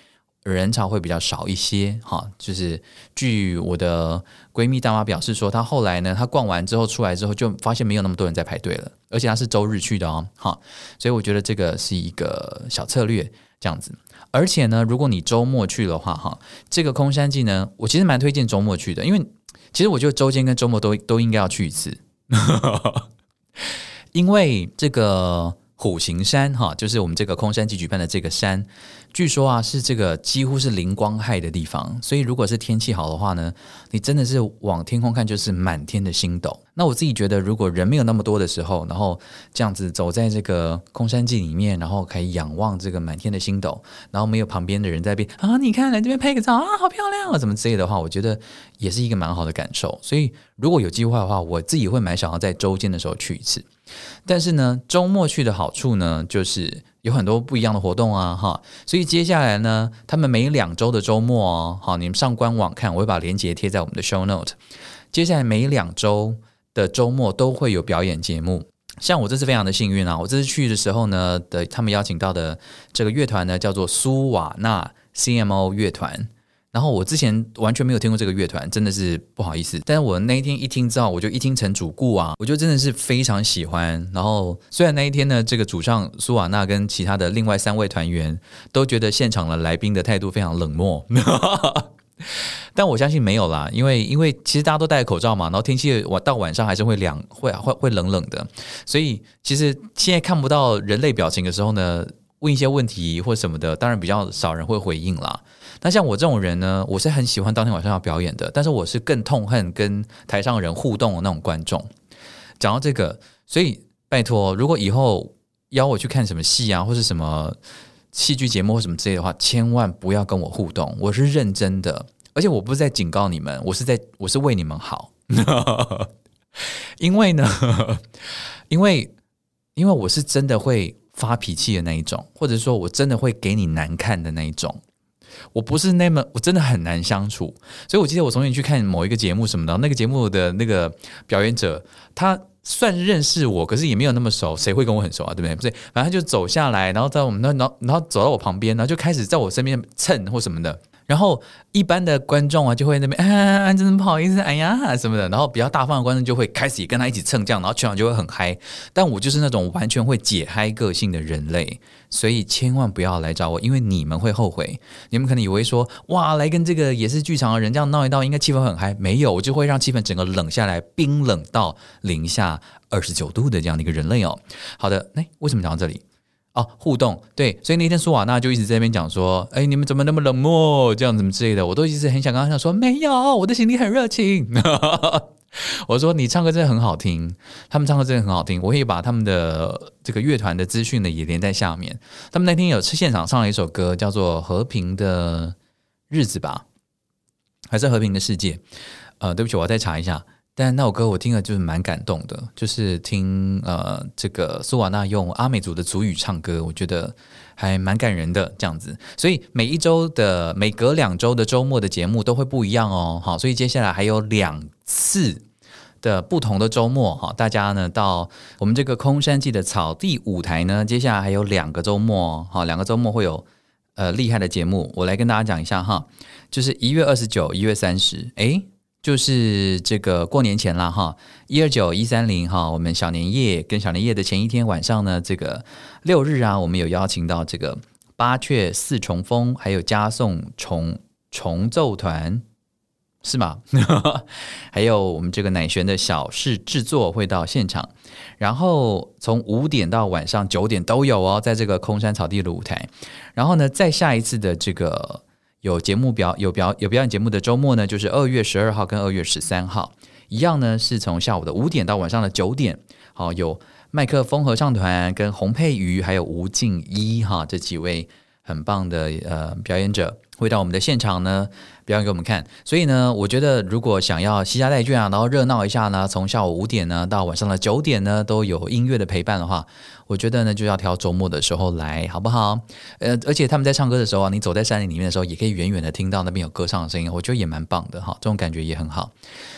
人潮会比较少一些。哈，就是据我的闺蜜大妈表示说，她后来呢，她逛完之后出来之后，就发现没有那么多人在排队了，而且她是周日去的哦。哈，所以我觉得这个是一个小策略。这样子，而且呢，如果你周末去的话，哈，这个空山祭呢，我其实蛮推荐周末去的，因为其实我觉得周间跟周末都都应该要去一次，[LAUGHS] 因为这个虎形山哈，就是我们这个空山祭举办的这个山。据说啊，是这个几乎是零光害的地方，所以如果是天气好的话呢，你真的是往天空看就是满天的星斗。那我自己觉得，如果人没有那么多的时候，然后这样子走在这个空山祭里面，然后可以仰望这个满天的星斗，然后没有旁边的人在边啊，你看来这边拍个照啊，好漂亮啊，怎么之类的话，我觉得也是一个蛮好的感受。所以如果有机会的话，我自己会蛮想要在周间的时候去一次。但是呢，周末去的好处呢，就是。有很多不一样的活动啊，哈，所以接下来呢，他们每两周的周末哦，好，你们上官网看，我会把链接贴在我们的 show note。接下来每两周的周末都会有表演节目，像我这次非常的幸运啊，我这次去的时候呢，的他们邀请到的这个乐团呢，叫做苏瓦纳 CMO 乐团。然后我之前完全没有听过这个乐团，真的是不好意思。但是我那一天一听之后，我就一听成主顾啊，我就真的是非常喜欢。然后虽然那一天呢，这个主唱苏瓦纳跟其他的另外三位团员都觉得现场的来宾的态度非常冷漠，[LAUGHS] 但我相信没有啦，因为因为其实大家都戴口罩嘛，然后天气晚到晚上还是会凉，会会会冷冷的，所以其实现在看不到人类表情的时候呢，问一些问题或什么的，当然比较少人会回应啦。那像我这种人呢，我是很喜欢当天晚上要表演的，但是我是更痛恨跟台上人互动的那种观众。讲到这个，所以拜托，如果以后邀我去看什么戏啊，或是什么戏剧节目或什么之类的话，千万不要跟我互动，我是认真的，而且我不是在警告你们，我是在我是为你们好，[LAUGHS] 因为呢，[LAUGHS] 因为因为我是真的会发脾气的那一种，或者说我真的会给你难看的那一种。我不是那么，我真的很难相处，所以我记得我从前去看某一个节目什么的，那个节目的那个表演者，他算认识我，可是也没有那么熟，谁会跟我很熟啊？对不对？不对，反正他就走下来，然后在我们那，然后然后走到我旁边，然后就开始在我身边蹭或什么的。然后一般的观众啊，就会那边啊，真的不好意思，哎呀什么的。然后比较大方的观众就会开始跟他一起蹭这样，然后全场就会很嗨。但我就是那种完全会解嗨个性的人类，所以千万不要来找我，因为你们会后悔。你们可能以为说，哇，来跟这个也是剧场的人这样闹一闹，应该气氛很嗨。没有，我就会让气氛整个冷下来，冰冷到零下二十九度的这样的一个人类哦。好的，哎，为什么讲到这里？哦，互动对，所以那天苏瓦纳就一直在那边讲说：“哎，你们怎么那么冷漠？这样怎么之类的？”我都一直很想跟他讲说：“没有，我的心里很热情。”我说：“你唱歌真的很好听，他们唱歌真的很好听。”我可以把他们的这个乐团的资讯呢也连在下面。他们那天有现场唱了一首歌，叫做《和平的日子》吧，还是《和平的世界》？呃，对不起，我要再查一下。但那首歌我听了就是蛮感动的，就是听呃这个苏瓦纳用阿美族的族语唱歌，我觉得还蛮感人的这样子。所以每一周的每隔两周的周末的节目都会不一样哦。好，所以接下来还有两次的不同的周末哈，大家呢到我们这个空山记的草地舞台呢，接下来还有两个周末，好，两个周末会有呃厉害的节目，我来跟大家讲一下哈，就是一月二十九、一月三十，诶。就是这个过年前了哈，一二九一三零哈，我们小年夜跟小年夜的前一天晚上呢，这个六日啊，我们有邀请到这个八雀四重风，还有嘉颂重重奏团，是吗？[LAUGHS] 还有我们这个乃弦的小事制作会到现场，然后从五点到晚上九点都有哦，在这个空山草地的舞台，然后呢，再下一次的这个。有节目表有表有表演节目的周末呢，就是二月十二号跟二月十三号，一样呢是从下午的五点到晚上的九点。好，有麦克风合唱团跟洪佩瑜还有吴静一哈这几位很棒的呃表演者。会到我们的现场呢，表演给我们看。所以呢，我觉得如果想要西家带眷啊，然后热闹一下呢，从下午五点呢到晚上的九点呢，都有音乐的陪伴的话，我觉得呢就要挑周末的时候来，好不好？呃，而且他们在唱歌的时候啊，你走在山林里面的时候，也可以远远的听到那边有歌唱的声音，我觉得也蛮棒的哈，这种感觉也很好。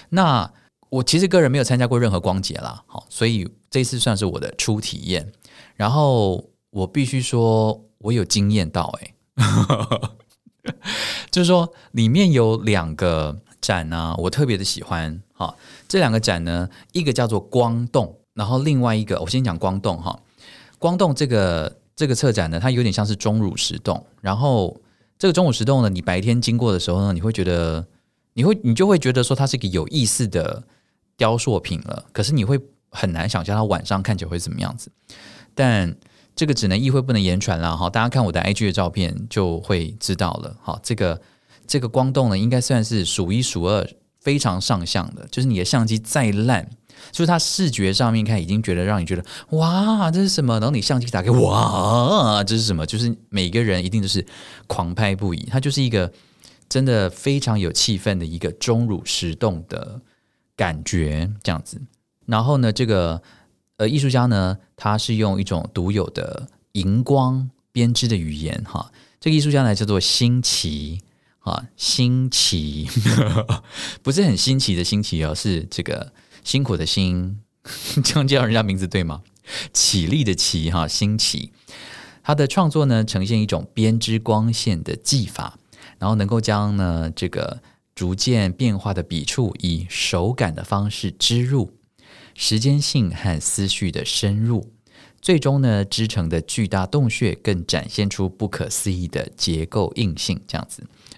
那我其实个人没有参加过任何光节啦，好，所以这次算是我的初体验。然后我必须说，我有惊艳到哎、[LAUGHS] [LAUGHS] 就是说，里面有两个展呢、我特别的喜欢。哈，这两个展呢，一个叫做光动，然后另外一个，我先讲光动哈。光动这个这个策展呢，它有点像是钟乳石洞。然后这个钟乳石洞呢，你白天经过的时候呢，你会觉得，你会你就会觉得说它是一个有意思的雕塑品了。可是你会很难想象它晚上看起来会怎么样子。但这个只能意会不能言传了哈，大家看我的 IG 的照片就会知道了哈。这个这个光动呢，应该算是数一数二非常上相的，就是你的相机再烂，就是它视觉上面看已经觉得让你觉得哇，这是什么？然后你相机打开，哇，这是什么？就是每个人一定都是狂拍不已，它就是一个真的非常有气氛的一个钟乳石洞的感觉这样子。然后呢，这个。呃，艺术家呢，他是用一种独有的荧光编织的语言，哈，这个艺术家呢叫做新奇，哈，新奇，[LAUGHS] 不是很新奇的新奇哦，是这个辛苦的辛，[LAUGHS] 这样叫人家名字对吗？起立的起，哈，新奇，他的创作呢呈现一种编织光线的技法，然后能够将呢这个逐渐变化的笔触以手感的方式织入。时间性和思绪的深入，最终呢织成的巨大洞穴更展现出不可思议的结构硬性。这样子，[LAUGHS]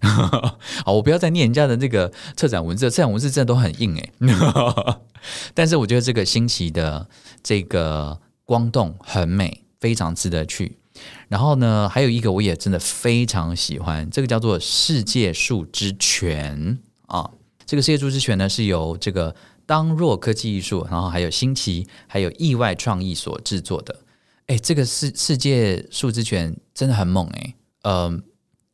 好，我不要再念人家的这个策展文字，策展文字真的都很硬诶。[LAUGHS] 但是我觉得这个新奇的这个光洞很美，非常值得去。然后呢，还有一个我也真的非常喜欢，这个叫做世界树之泉啊。这个世界树之泉呢是由这个。当若科技艺术，然后还有新奇，还有意外创意所制作的，哎，这个世世界树之泉真的很猛哎，嗯、呃，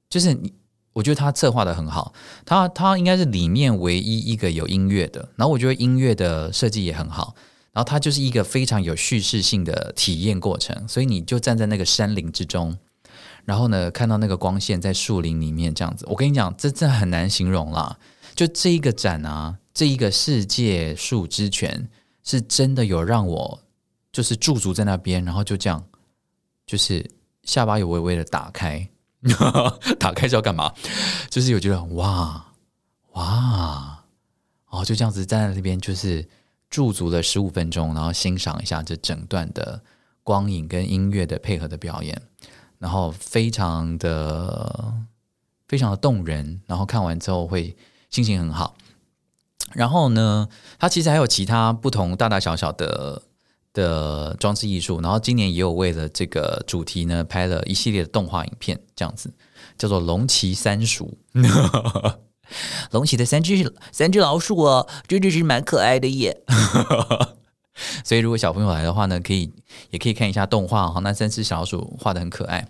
就是你，我觉得他策划的很好，他他应该是里面唯一一个有音乐的，然后我觉得音乐的设计也很好，然后它就是一个非常有叙事性的体验过程，所以你就站在那个山林之中，然后呢，看到那个光线在树林里面这样子，我跟你讲，这真的很难形容啦，就这一个展啊。这一个世界树之泉是真的有让我就是驻足在那边，然后就这样，就是下巴有微微的打开，[LAUGHS] 打开是要干嘛？就是有觉得哇哇，哦，就这样子站在那边，就是驻足了十五分钟，然后欣赏一下这整段的光影跟音乐的配合的表演，然后非常的非常的动人，然后看完之后会心情很好。然后呢，它其实还有其他不同大大小小的的装置艺术。然后今年也有为了这个主题呢，拍了一系列的动画影片，这样子叫做《龙骑三鼠》。[LAUGHS] 龙骑的三只三只老鼠哦，真的是蛮可爱的耶。[LAUGHS] [LAUGHS] 所以，如果小朋友来的话呢，可以也可以看一下动画哈。那三只小鼠画得很可爱。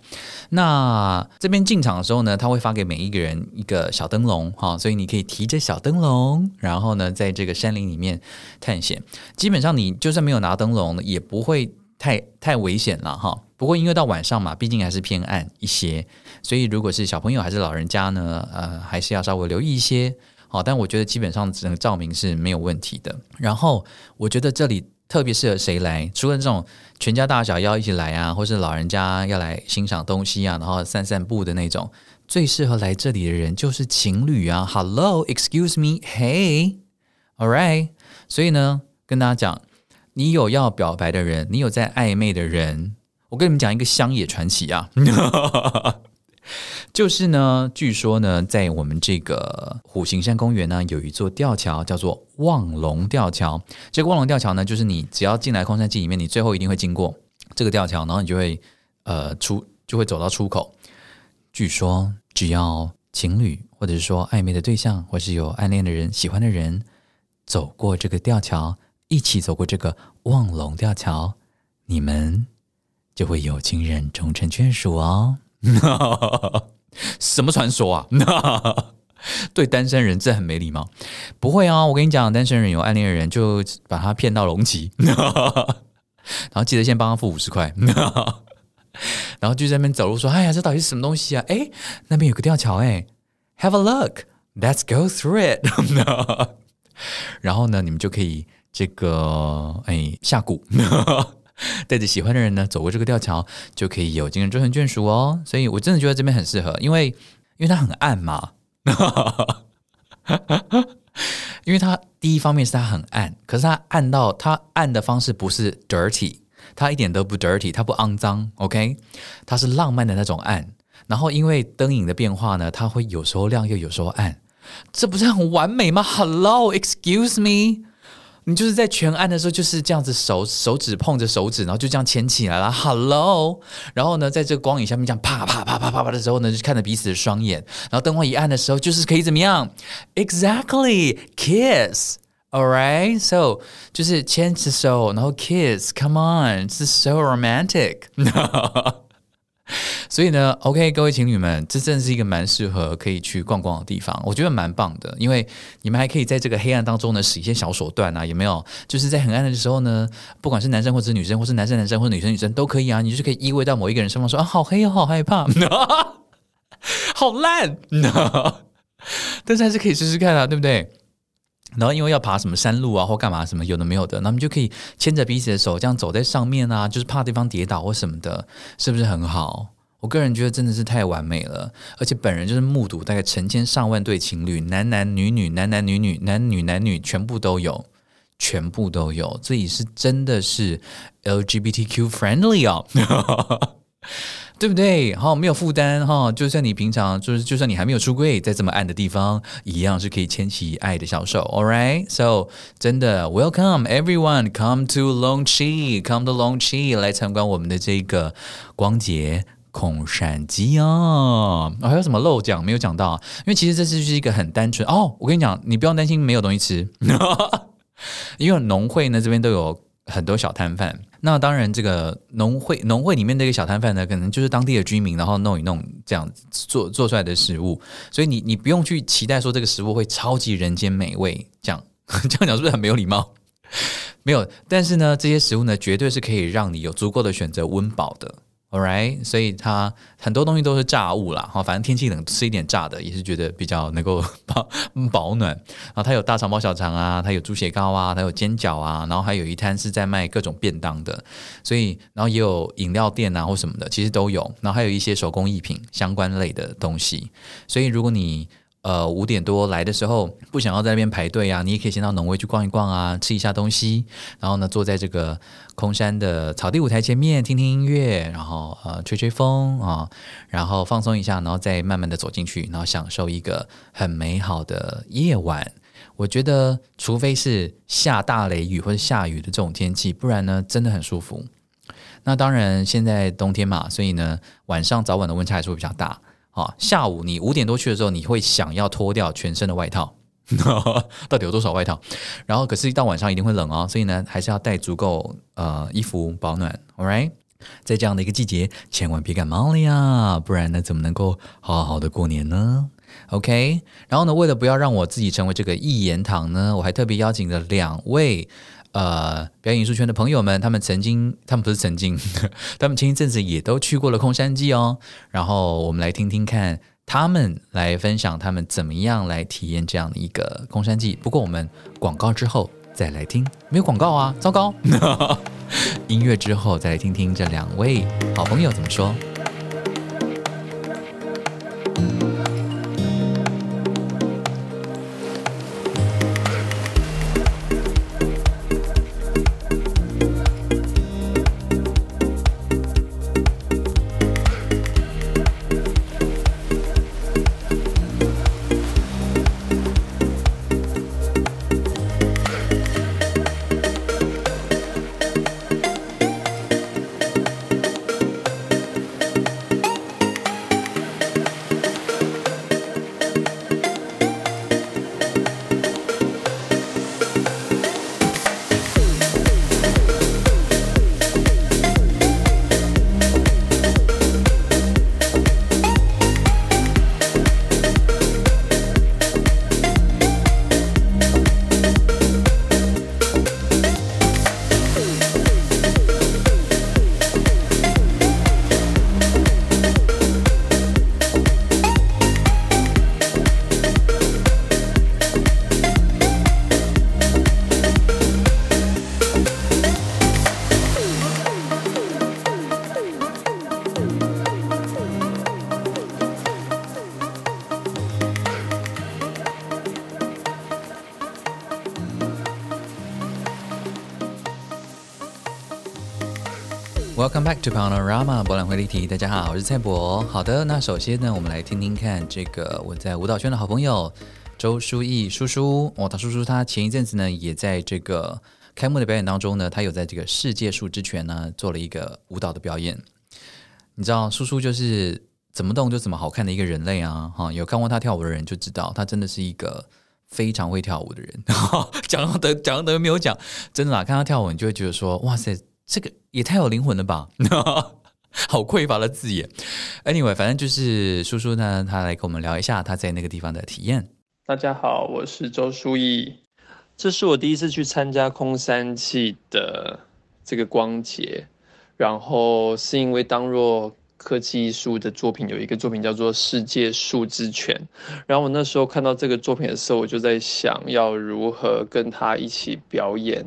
那这边进场的时候呢，他会发给每一个人一个小灯笼哈，所以你可以提着小灯笼，然后呢，在这个山林里面探险。基本上，你就算没有拿灯笼，也不会太太危险了哈。不过，因为到晚上嘛，毕竟还是偏暗一些，所以如果是小朋友还是老人家呢，呃，还是要稍微留意一些。好，但我觉得基本上整个照明是没有问题的。然后，我觉得这里。特别适合谁来？除了这种全家大小要一起来啊，或是老人家要来欣赏东西啊，然后散散步的那种，最适合来这里的人就是情侣啊。Hello，excuse me，Hey，all right。所以呢，跟大家讲，你有要表白的人，你有在暧昧的人，我跟你们讲一个乡野传奇啊。[LAUGHS] 就是呢，据说呢，在我们这个虎形山公园呢，有一座吊桥叫做望龙吊桥。这个望龙吊桥呢，就是你只要进来空山记里面，你最后一定会经过。这个吊桥，然后你就会呃出就会走到出口。据说只要情侣，或者是说暧昧的对象，或是有暗恋的人、喜欢的人，走过。这个吊桥，一起走过。这个望龙吊桥，你们就会有情人终成眷属哦。[LAUGHS] 什么传说啊？[LAUGHS] 对单身人这很没礼貌。不会啊，我跟你讲，单身人有暗恋的人，就把他骗到龙崎，[LAUGHS] 然后记得先帮他付五十块。然后就在那边走路说：“哎呀，这到底是什么东西啊？哎，那边有个吊桥哎，Have a look，Let's go through it。”然后呢，你们就可以这个哎下蛊，[LAUGHS] 带着喜欢的人呢走过这个吊桥，就可以有情人终成眷属哦。所以我真的觉得这边很适合，因为因为它很暗嘛，[LAUGHS] 因为它第一方面是它很暗，可是它暗到它暗的方式不是 dirty。它一点都不 dirty，它不肮脏，OK，它是浪漫的那种暗。然后因为灯影的变化呢，它会有时候亮又有时候暗，这不是很完美吗？Hello，excuse me，你就是在全暗的时候就是这样子手手指碰着手指，然后就这样牵起来了。Hello，然后呢，在这个光影下面这样啪啪啪啪啪啪的时候呢，就看着彼此的双眼。然后灯光一暗的时候，就是可以怎么样？Exactly，kiss，all right，so 就是牵着手，然后 kiss，come on，是 so romantic。[LAUGHS] [LAUGHS] 所以呢，OK，各位情侣们，这真的是一个蛮适合可以去逛逛的地方，我觉得蛮棒的，因为你们还可以在这个黑暗当中呢，使一些小手段啊，有没有？就是在很暗的时候呢，不管是男生或者是女生，或是男生男生或者女生女生都可以啊，你就是可以依偎到某一个人身旁说啊，好黑哦，好害怕，[LAUGHS] 好烂，[LAUGHS] 但是还是可以试试看啊，对不对？然后因为要爬什么山路啊，或干嘛什么有的没有的，那么就可以牵着彼此的手，这样走在上面啊，就是怕对方跌倒或什么的，是不是很好？我个人觉得真的是太完美了，而且本人就是目睹大概成千上万对情侣，男男女女，男男女女，男女男女全部都有，全部都有，这里是真的是 LGBTQ friendly 哦。[LAUGHS] 对不对？哈，没有负担哈。就算你平常就是，就算你还没有出柜，在这么暗的地方，一样是可以牵起爱的小手。All right, so 真的，Welcome everyone, come to Long Chi, come to Long Chi 来参观我们的这个光洁空山祭哦。还有什么漏讲没有讲到？因为其实这次就是一个很单纯哦。我跟你讲，你不用担心没有东西吃，[LAUGHS] 因为农会呢这边都有很多小摊贩。那当然，这个农会农会里面那个小摊贩呢，可能就是当地的居民，然后弄一弄这样子做做出来的食物，所以你你不用去期待说这个食物会超级人间美味，这样 [LAUGHS] 这样讲是不是很没有礼貌？没有，但是呢，这些食物呢，绝对是可以让你有足够的选择温饱的。Alright，所以它很多东西都是炸物啦，哈，反正天气冷吃一点炸的也是觉得比较能够 [LAUGHS] 保保暖。然后它有大肠包小肠啊，它有猪血糕啊，它有煎饺啊，然后还有一摊是在卖各种便当的，所以然后也有饮料店啊或什么的，其实都有。然后还有一些手工艺品相关类的东西，所以如果你呃，五点多来的时候，不想要在那边排队啊，你也可以先到农威去逛一逛啊，吃一下东西，然后呢，坐在这个空山的草地舞台前面听听音乐，然后呃吹吹风啊，然后放松一下，然后再慢慢的走进去，然后享受一个很美好的夜晚。我觉得，除非是下大雷雨或者下雨的这种天气，不然呢，真的很舒服。那当然，现在冬天嘛，所以呢，晚上早晚的温差还是会比较大。啊，下午你五点多去的时候，你会想要脱掉全身的外套，[LAUGHS] 到底有多少外套？然后可是，一到晚上一定会冷哦，所以呢，还是要带足够呃衣服保暖。All right，在这样的一个季节，千万别感冒了呀，不然呢，怎么能够好好的过年呢？OK，然后呢，为了不要让我自己成为这个一言堂呢，我还特别邀请了两位。呃，表演艺术圈的朋友们，他们曾经，他们不是曾经，[LAUGHS] 他们前一阵子也都去过了空山记哦。然后我们来听听看，他们来分享他们怎么样来体验这样的一个空山记。不过我们广告之后再来听，没有广告啊，糟糕！[LAUGHS] 音乐之后再来听听这两位好朋友怎么说。Back to Panorama 博览会立体。大家好，我是蔡博。好的，那首先呢，我们来听听看这个我在舞蹈圈的好朋友周书毅叔叔。哦，他叔叔他前一阵子呢，也在这个开幕的表演当中呢，他有在这个世界树之泉呢做了一个舞蹈的表演。你知道，叔叔就是怎么动就怎么好看的一个人类啊！哈，有看过他跳舞的人就知道，他真的是一个非常会跳舞的人。[LAUGHS] 讲的讲的没有讲，真的啦，看他跳舞，你就会觉得说，哇塞。这个也太有灵魂了吧！[LAUGHS] 好匮乏的字眼。Anyway，反正就是叔叔呢，他来跟我们聊一下他在那个地方的体验。大家好，我是周书毅，这是我第一次去参加空山祭的这个光节，然后是因为当若科技艺术的作品有一个作品叫做《世界树之泉》，然后我那时候看到这个作品的时候，我就在想要如何跟他一起表演。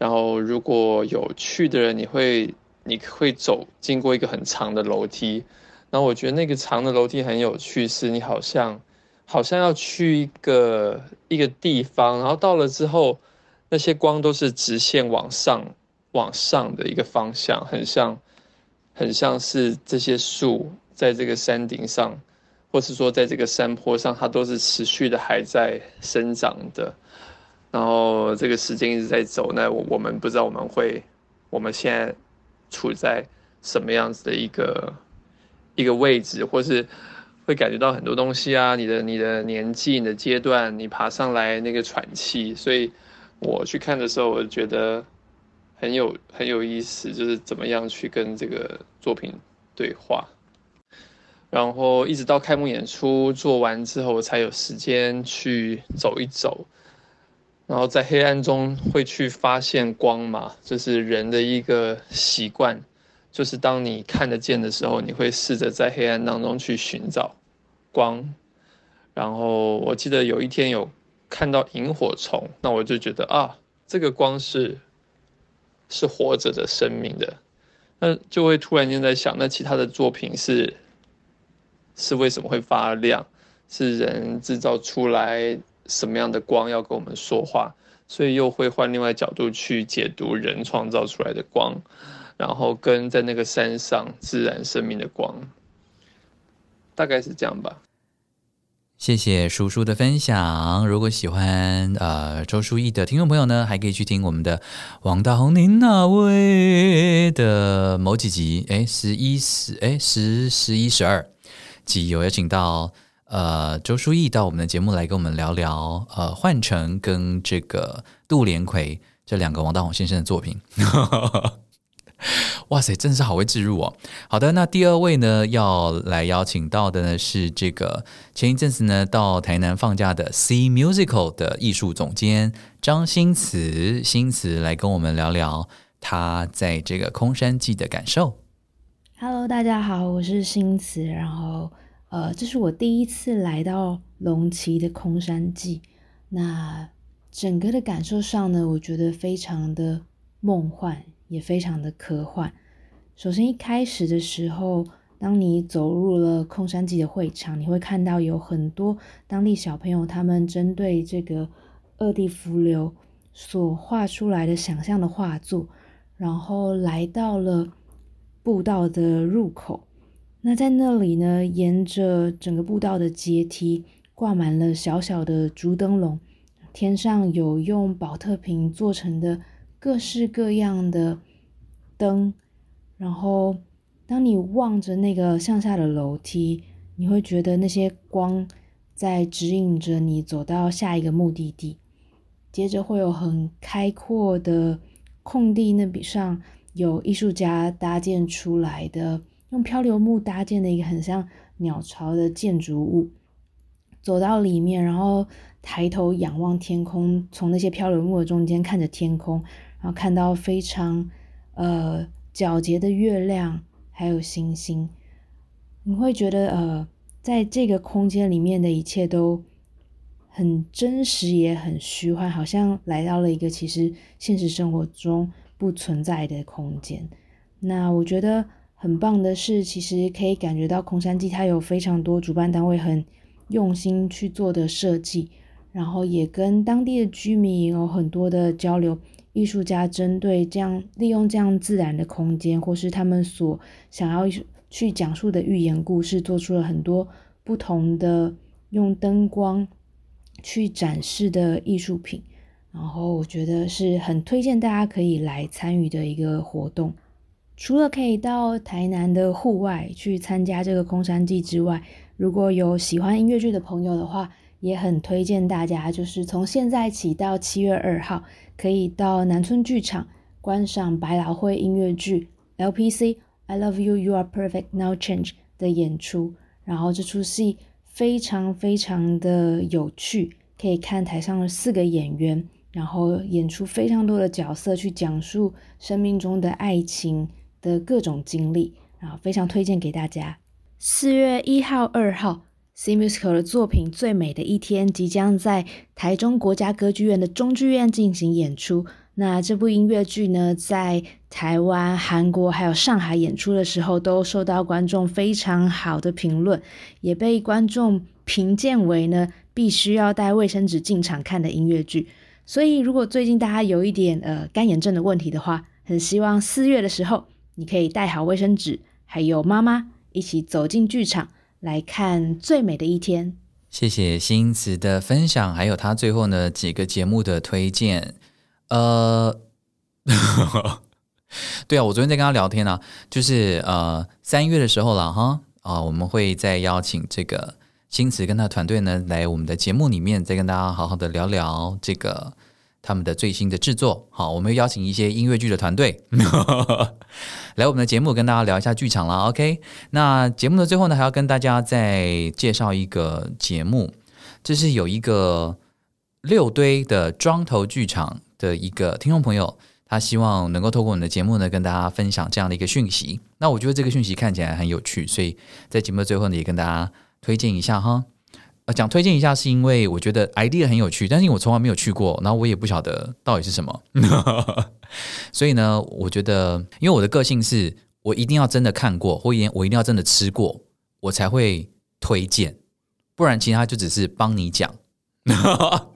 然后，如果有去的人，你会你会走经过一个很长的楼梯，然后我觉得那个长的楼梯很有趣，是你好像好像要去一个一个地方，然后到了之后，那些光都是直线往上往上的一个方向，很像很像是这些树在这个山顶上，或是说在这个山坡上，它都是持续的还在生长的。然后这个时间一直在走，那我我们不知道我们会，我们现在处在什么样子的一个一个位置，或是会感觉到很多东西啊，你的你的年纪、你的阶段，你爬上来那个喘气，所以我去看的时候，我觉得很有很有意思，就是怎么样去跟这个作品对话，然后一直到开幕演出做完之后，我才有时间去走一走。然后在黑暗中会去发现光嘛，就是人的一个习惯，就是当你看得见的时候，你会试着在黑暗当中去寻找光。然后我记得有一天有看到萤火虫，那我就觉得啊，这个光是是活着的生命的，那就会突然间在想，那其他的作品是是为什么会发亮？是人制造出来？什么样的光要跟我们说话，所以又会换另外角度去解读人创造出来的光，然后跟在那个山上自然生命的光，大概是这样吧。谢谢叔叔的分享。如果喜欢呃周书毅的听众朋友呢，还可以去听我们的王大閎您那位的某几集，哎，十一十哎十十一十二集有邀请到。呃，周书毅到我们的节目来跟我们聊聊，呃，换乘跟这个杜连魁这两个王大宏先生的作品。[LAUGHS] 哇塞，真的是好会置入哦。好的，那第二位呢，要来邀请到的呢是这个前一阵子呢到台南放假的 C Musical 的艺术总监张新慈，新慈来跟我们聊聊他在这个空山记的感受。Hello，大家好，我是新慈，然后。呃，这是我第一次来到龙崎的空山祭，那整个的感受上呢，我觉得非常的梦幻，也非常的科幻。首先一开始的时候，当你走入了空山祭的会场，你会看到有很多当地小朋友，他们针对这个二地伏流所画出来的想象的画作，然后来到了步道的入口。那在那里呢，沿着整个步道的阶梯挂满了小小的竹灯笼，天上有用宝特瓶做成的各式各样的灯，然后当你望着那个向下的楼梯，你会觉得那些光在指引着你走到下一个目的地。接着会有很开阔的空地，那边上有艺术家搭建出来的。用漂流木搭建的一个很像鸟巢的建筑物，走到里面，然后抬头仰望天空，从那些漂流木的中间看着天空，然后看到非常呃皎洁的月亮，还有星星，你会觉得呃，在这个空间里面的一切都很真实，也很虚幻，好像来到了一个其实现实生活中不存在的空间。那我觉得。很棒的是，其实可以感觉到空山祭它有非常多主办单位很用心去做的设计，然后也跟当地的居民有很多的交流，艺术家针对这样利用这样自然的空间，或是他们所想要去讲述的寓言故事，做出了很多不同的用灯光去展示的艺术品。然后我觉得是很推荐大家可以来参与的一个活动。除了可以到台南的户外去参加这个空山祭之外，如果有喜欢音乐剧的朋友的话，也很推荐大家，就是从现在起到七月二号，可以到南村剧场观赏百老汇音乐剧《LPC I Love You You Are Perfect Now Change》的演出。然后这出戏非常非常的有趣，可以看台上的四个演员，然后演出非常多的角色，去讲述生命中的爱情的各种经历，然后非常推荐给大家。四月一号、二号。C Musical 的作品《最美的一天》即将在台中国家歌剧院的中剧院进行演出。那这部音乐剧呢，在台湾、韩国还有上海演出的时候，都受到观众非常好的评论，也被观众评鉴为呢必须要带卫生纸进场看的音乐剧。所以，如果最近大家有一点呃干眼症的问题的话，很希望四月的时候你可以带好卫生纸，还有妈妈一起走进剧场。来看最美的一天。谢谢新慈的分享，还有他最后呢几个节目的推荐。呃，[LAUGHS] 对啊，我昨天在跟他聊天啊，就是呃三月的时候了哈啊、我们会再邀请这个新慈跟他团队呢来我们的节目里面，再跟大家好好的聊聊这个。他们的最新的制作，好，我们邀请一些音乐剧的团队 [LAUGHS] 来我们的节目，跟大家聊一下剧场了。OK，那节目的最后呢，还要跟大家再介绍一个节目，这是有一个六堆的庄头剧场的一个听众朋友，他希望能够透过我们的节目呢，跟大家分享这样的一个讯息。那我觉得这个讯息看起来很有趣，所以在节目的最后呢，也跟大家推荐一下哈。讲推荐一下，是因为我觉得 idea 很有趣，但是我从来没有去过，然后我也不晓得到底是什么，[LAUGHS] 所以呢，我觉得，因为我的个性是我一定要真的看过，或一我一定要真的吃过，我才会推荐，不然其他就只是帮你讲。[LAUGHS]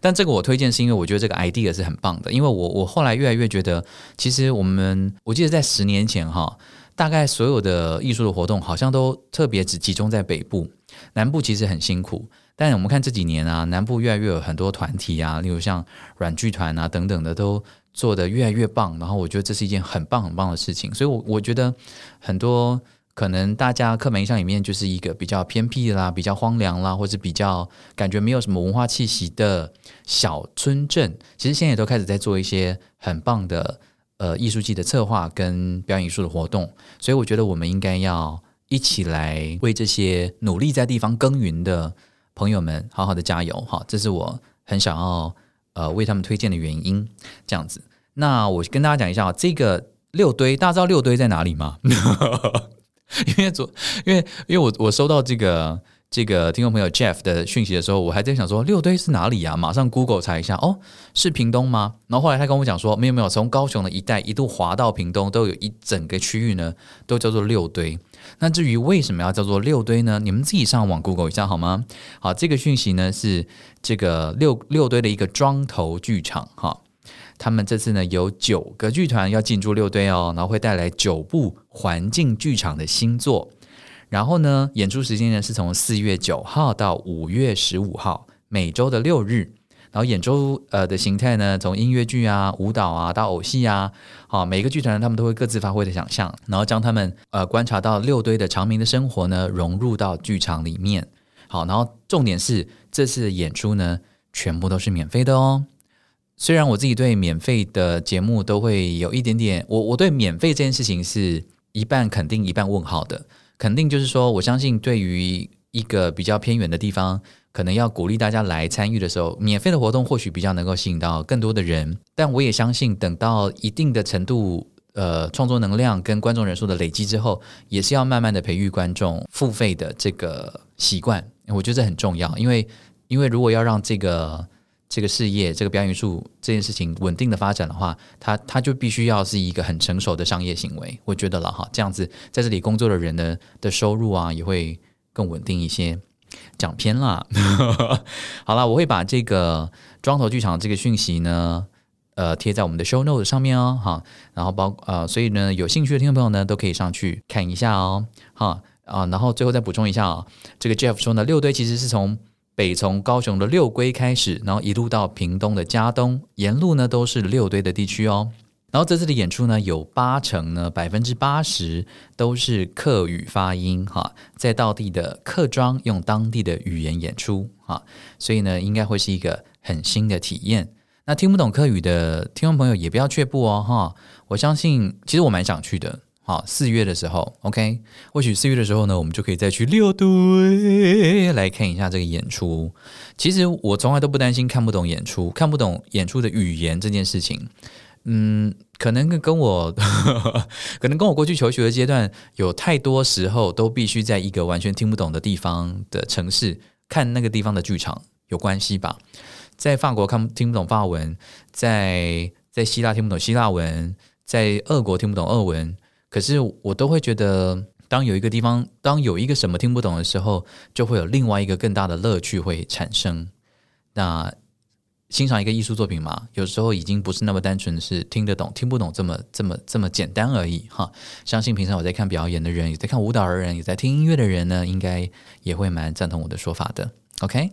但这个我推荐是因为我觉得这个 idea 是很棒的，因为我我后来越来越觉得，其实我们我记得在十年前哈，大概所有的艺术的活动好像都特别只集中在北部。南部其实很辛苦，但我们看这几年啊，南部越来越有很多团体啊，例如像软剧团啊等等的，都做得越来越棒。然后我觉得这是一件很棒很棒的事情。所以我，我觉得很多可能大家刻板印象里面就是一个比较偏僻啦、比较荒凉啦，或者比较感觉没有什么文化气息的小村镇，其实现在也都开始在做一些很棒的呃艺术季的策划跟表演艺术的活动。所以，我觉得我们应该要。一起来为这些努力在地方耕耘的朋友们好好的加油哈！这是我很想要呃为他们推荐的原因。这样子，那我跟大家讲一下这个六堆，大家知道六堆在哪里吗？因为昨因为因为我我收到这个。这个听众朋友 Jeff 的讯息的时候，我还在想说六堆是哪里呀？马上 Google 查一下，哦，是屏东吗？然后后来他跟我讲说，没有没有，从高雄的一带一度滑到屏东，都有一整个区域呢，都叫做六堆。那至于为什么要叫做六堆呢？你们自己上网 Google 一下好吗？好，这个讯息呢是这个六六堆的一个庄头剧场哈，他们这次呢有九个剧团要进驻六堆哦，然后会带来九部环境剧场的新作。然后呢，演出时间呢是从四月九号到五月十五号，每周的六日。然后演出呃的形态呢，从音乐剧啊、舞蹈啊到偶戏啊，好，每个剧团他们都会各自发挥的想象，然后将他们呃观察到六堆的长明的生活呢融入到剧场里面。好，然后重点是这次演出呢全部都是免费的哦。虽然我自己对免费的节目都会有一点点，我我对免费这件事情是一半肯定一半问号的。肯定就是说，我相信对于一个比较偏远的地方，可能要鼓励大家来参与的时候，免费的活动或许比较能够吸引到更多的人。但我也相信，等到一定的程度，呃，创作能量跟观众人数的累积之后，也是要慢慢的培育观众付费的这个习惯。我觉得这很重要，因为因为如果要让这个。这个事业，这个表演艺术这件事情稳定的发展的话，它它就必须要是一个很成熟的商业行为，我觉得了哈，这样子在这里工作的人的的收入啊也会更稳定一些。讲偏了，[LAUGHS] 好了，我会把这个庄头剧场这个讯息呢，呃贴在我们的 show note 上面哦，哈，然后包呃，所以呢，有兴趣的听众朋友呢，都可以上去看一下哦，哈啊，然后最后再补充一下啊，这个 Jeff 说呢，六堆其实是从北从高雄的六龟开始，然后一路到屏东的嘉东，沿路呢都是六堆的地区哦。然后这次的演出呢，有八成呢，百分之八十都是客语发音哈，在道地的客庄用当地的语言演出哈，所以呢，应该会是一个很新的体验。那听不懂客语的听众朋友也不要却步哦哈，我相信其实我蛮想去的。好，四月的时候，OK，或许四月的时候呢，我们就可以再去六堆来看一下这个演出。其实我从来都不担心看不懂演出，看不懂演出的语言这件事情。嗯，可能跟我 [LAUGHS] 可能跟我过去求学的阶段有太多时候都必须在一个完全听不懂的地方的城市看那个地方的剧场有关系吧。在法国看听不懂法文，在在希腊听不懂希腊文，在俄国听不懂俄文。可是我都会觉得，当有一个地方，当有一个什么听不懂的时候，就会有另外一个更大的乐趣会产生。那欣赏一个艺术作品嘛，有时候已经不是那么单纯是听得懂、听不懂这么这么这么简单而已哈。相信平常我在看表演的人，也在看舞蹈的人，也在听音乐的人呢，应该也会蛮赞同我的说法的。OK，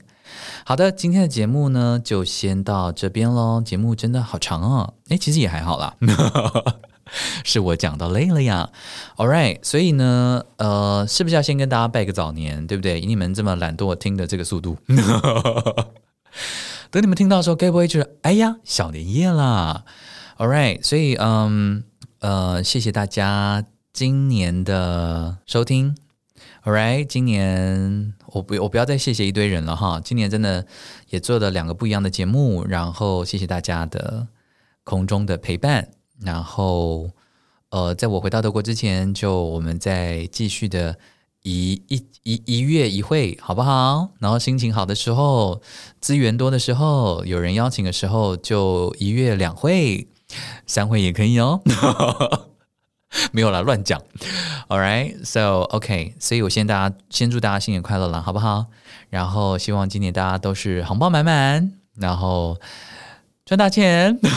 好的，今天的节目呢就先到这边喽。节目真的好长哦，诶，其实也还好啦。[LAUGHS] 是我讲到累了呀，All right，所以呢，呃，是不是要先跟大家拜个早年，对不对？以你们这么懒惰听的这个速度，[LAUGHS] 等你们听到的时候，该不会就是哎呀，小年夜啦？All right，所以嗯呃，谢谢大家今年的收听。All right，今年我不我不要再谢谢一堆人了哈，今年真的也做了两个不一样的节目，然后谢谢大家的空中的陪伴。然后，呃，在我回到德国之前，就我们再继续的一一一一月一会，好不好？然后心情好的时候，资源多的时候，有人邀请的时候，就一月两会，三会也可以哦。[LAUGHS] 没有啦，乱讲。All right, so OK，所以我先大家先祝大家新年快乐了，好不好？然后希望今年大家都是红包满满，然后赚大钱。[LAUGHS]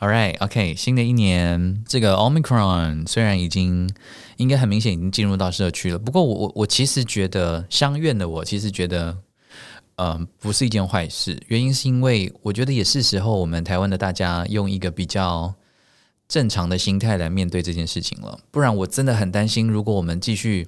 All right, OK，新的一年，这个 Omicron 虽然已经应该很明显已经进入到社区了，不过我我我其实觉得，相愿的我其实觉得，嗯、不是一件坏事。原因是因为我觉得也是时候，我们台湾的大家用一个比较正常的心态来面对这件事情了。不然我真的很担心，如果我们继续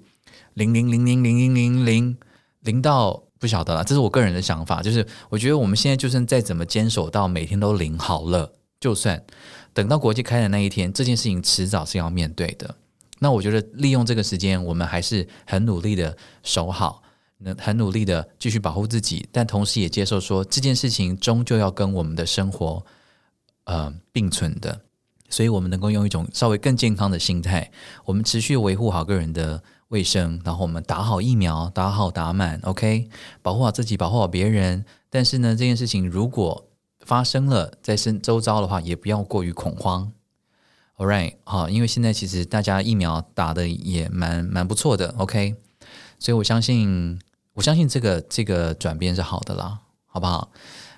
零零零零零零零零零到不晓得了，这是我个人的想法，就是我觉得我们现在就算再怎么坚守到每天都零好了。就算等到国际开的那一天，这件事情迟早是要面对的。那我觉得利用这个时间，我们还是很努力的守好，能很努力的继续保护自己，但同时也接受说这件事情终究要跟我们的生活呃并存的。所以，我们能够用一种稍微更健康的心态，我们持续维护好个人的卫生，然后我们打好疫苗，打好打满，OK，保护好自己，保护好别人。但是呢，这件事情如果发生了在身周遭的话，也不要过于恐慌。Alright，好，因为现在其实大家疫苗打得也蛮蛮不错的，OK，所以我相信，我相信这个这个转变是好的啦，好不好？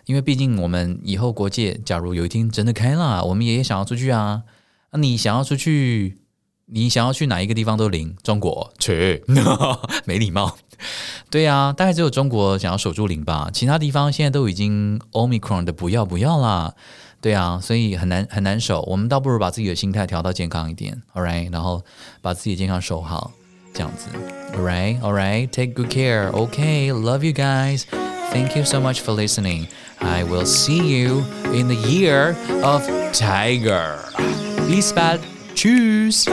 因为毕竟我们以后国界，假如有一天真的开了，我们也想要出去啊。那你想要出去，你想要去哪一个地方都零，中国去，[LAUGHS] 没礼貌。对、啊，大概只有中国想要守住零吧，其他地方现在都已经 Omicron 的不要不要啦。对啊，所以很难很难守。我们倒不如把自己的心态调到健康一点，All right，然后把自己的健康守好，这样子，All right，All right，take good care，OK，love you guys，thank you so much for listening，I will see you in the year of tiger，peace，bad，choose。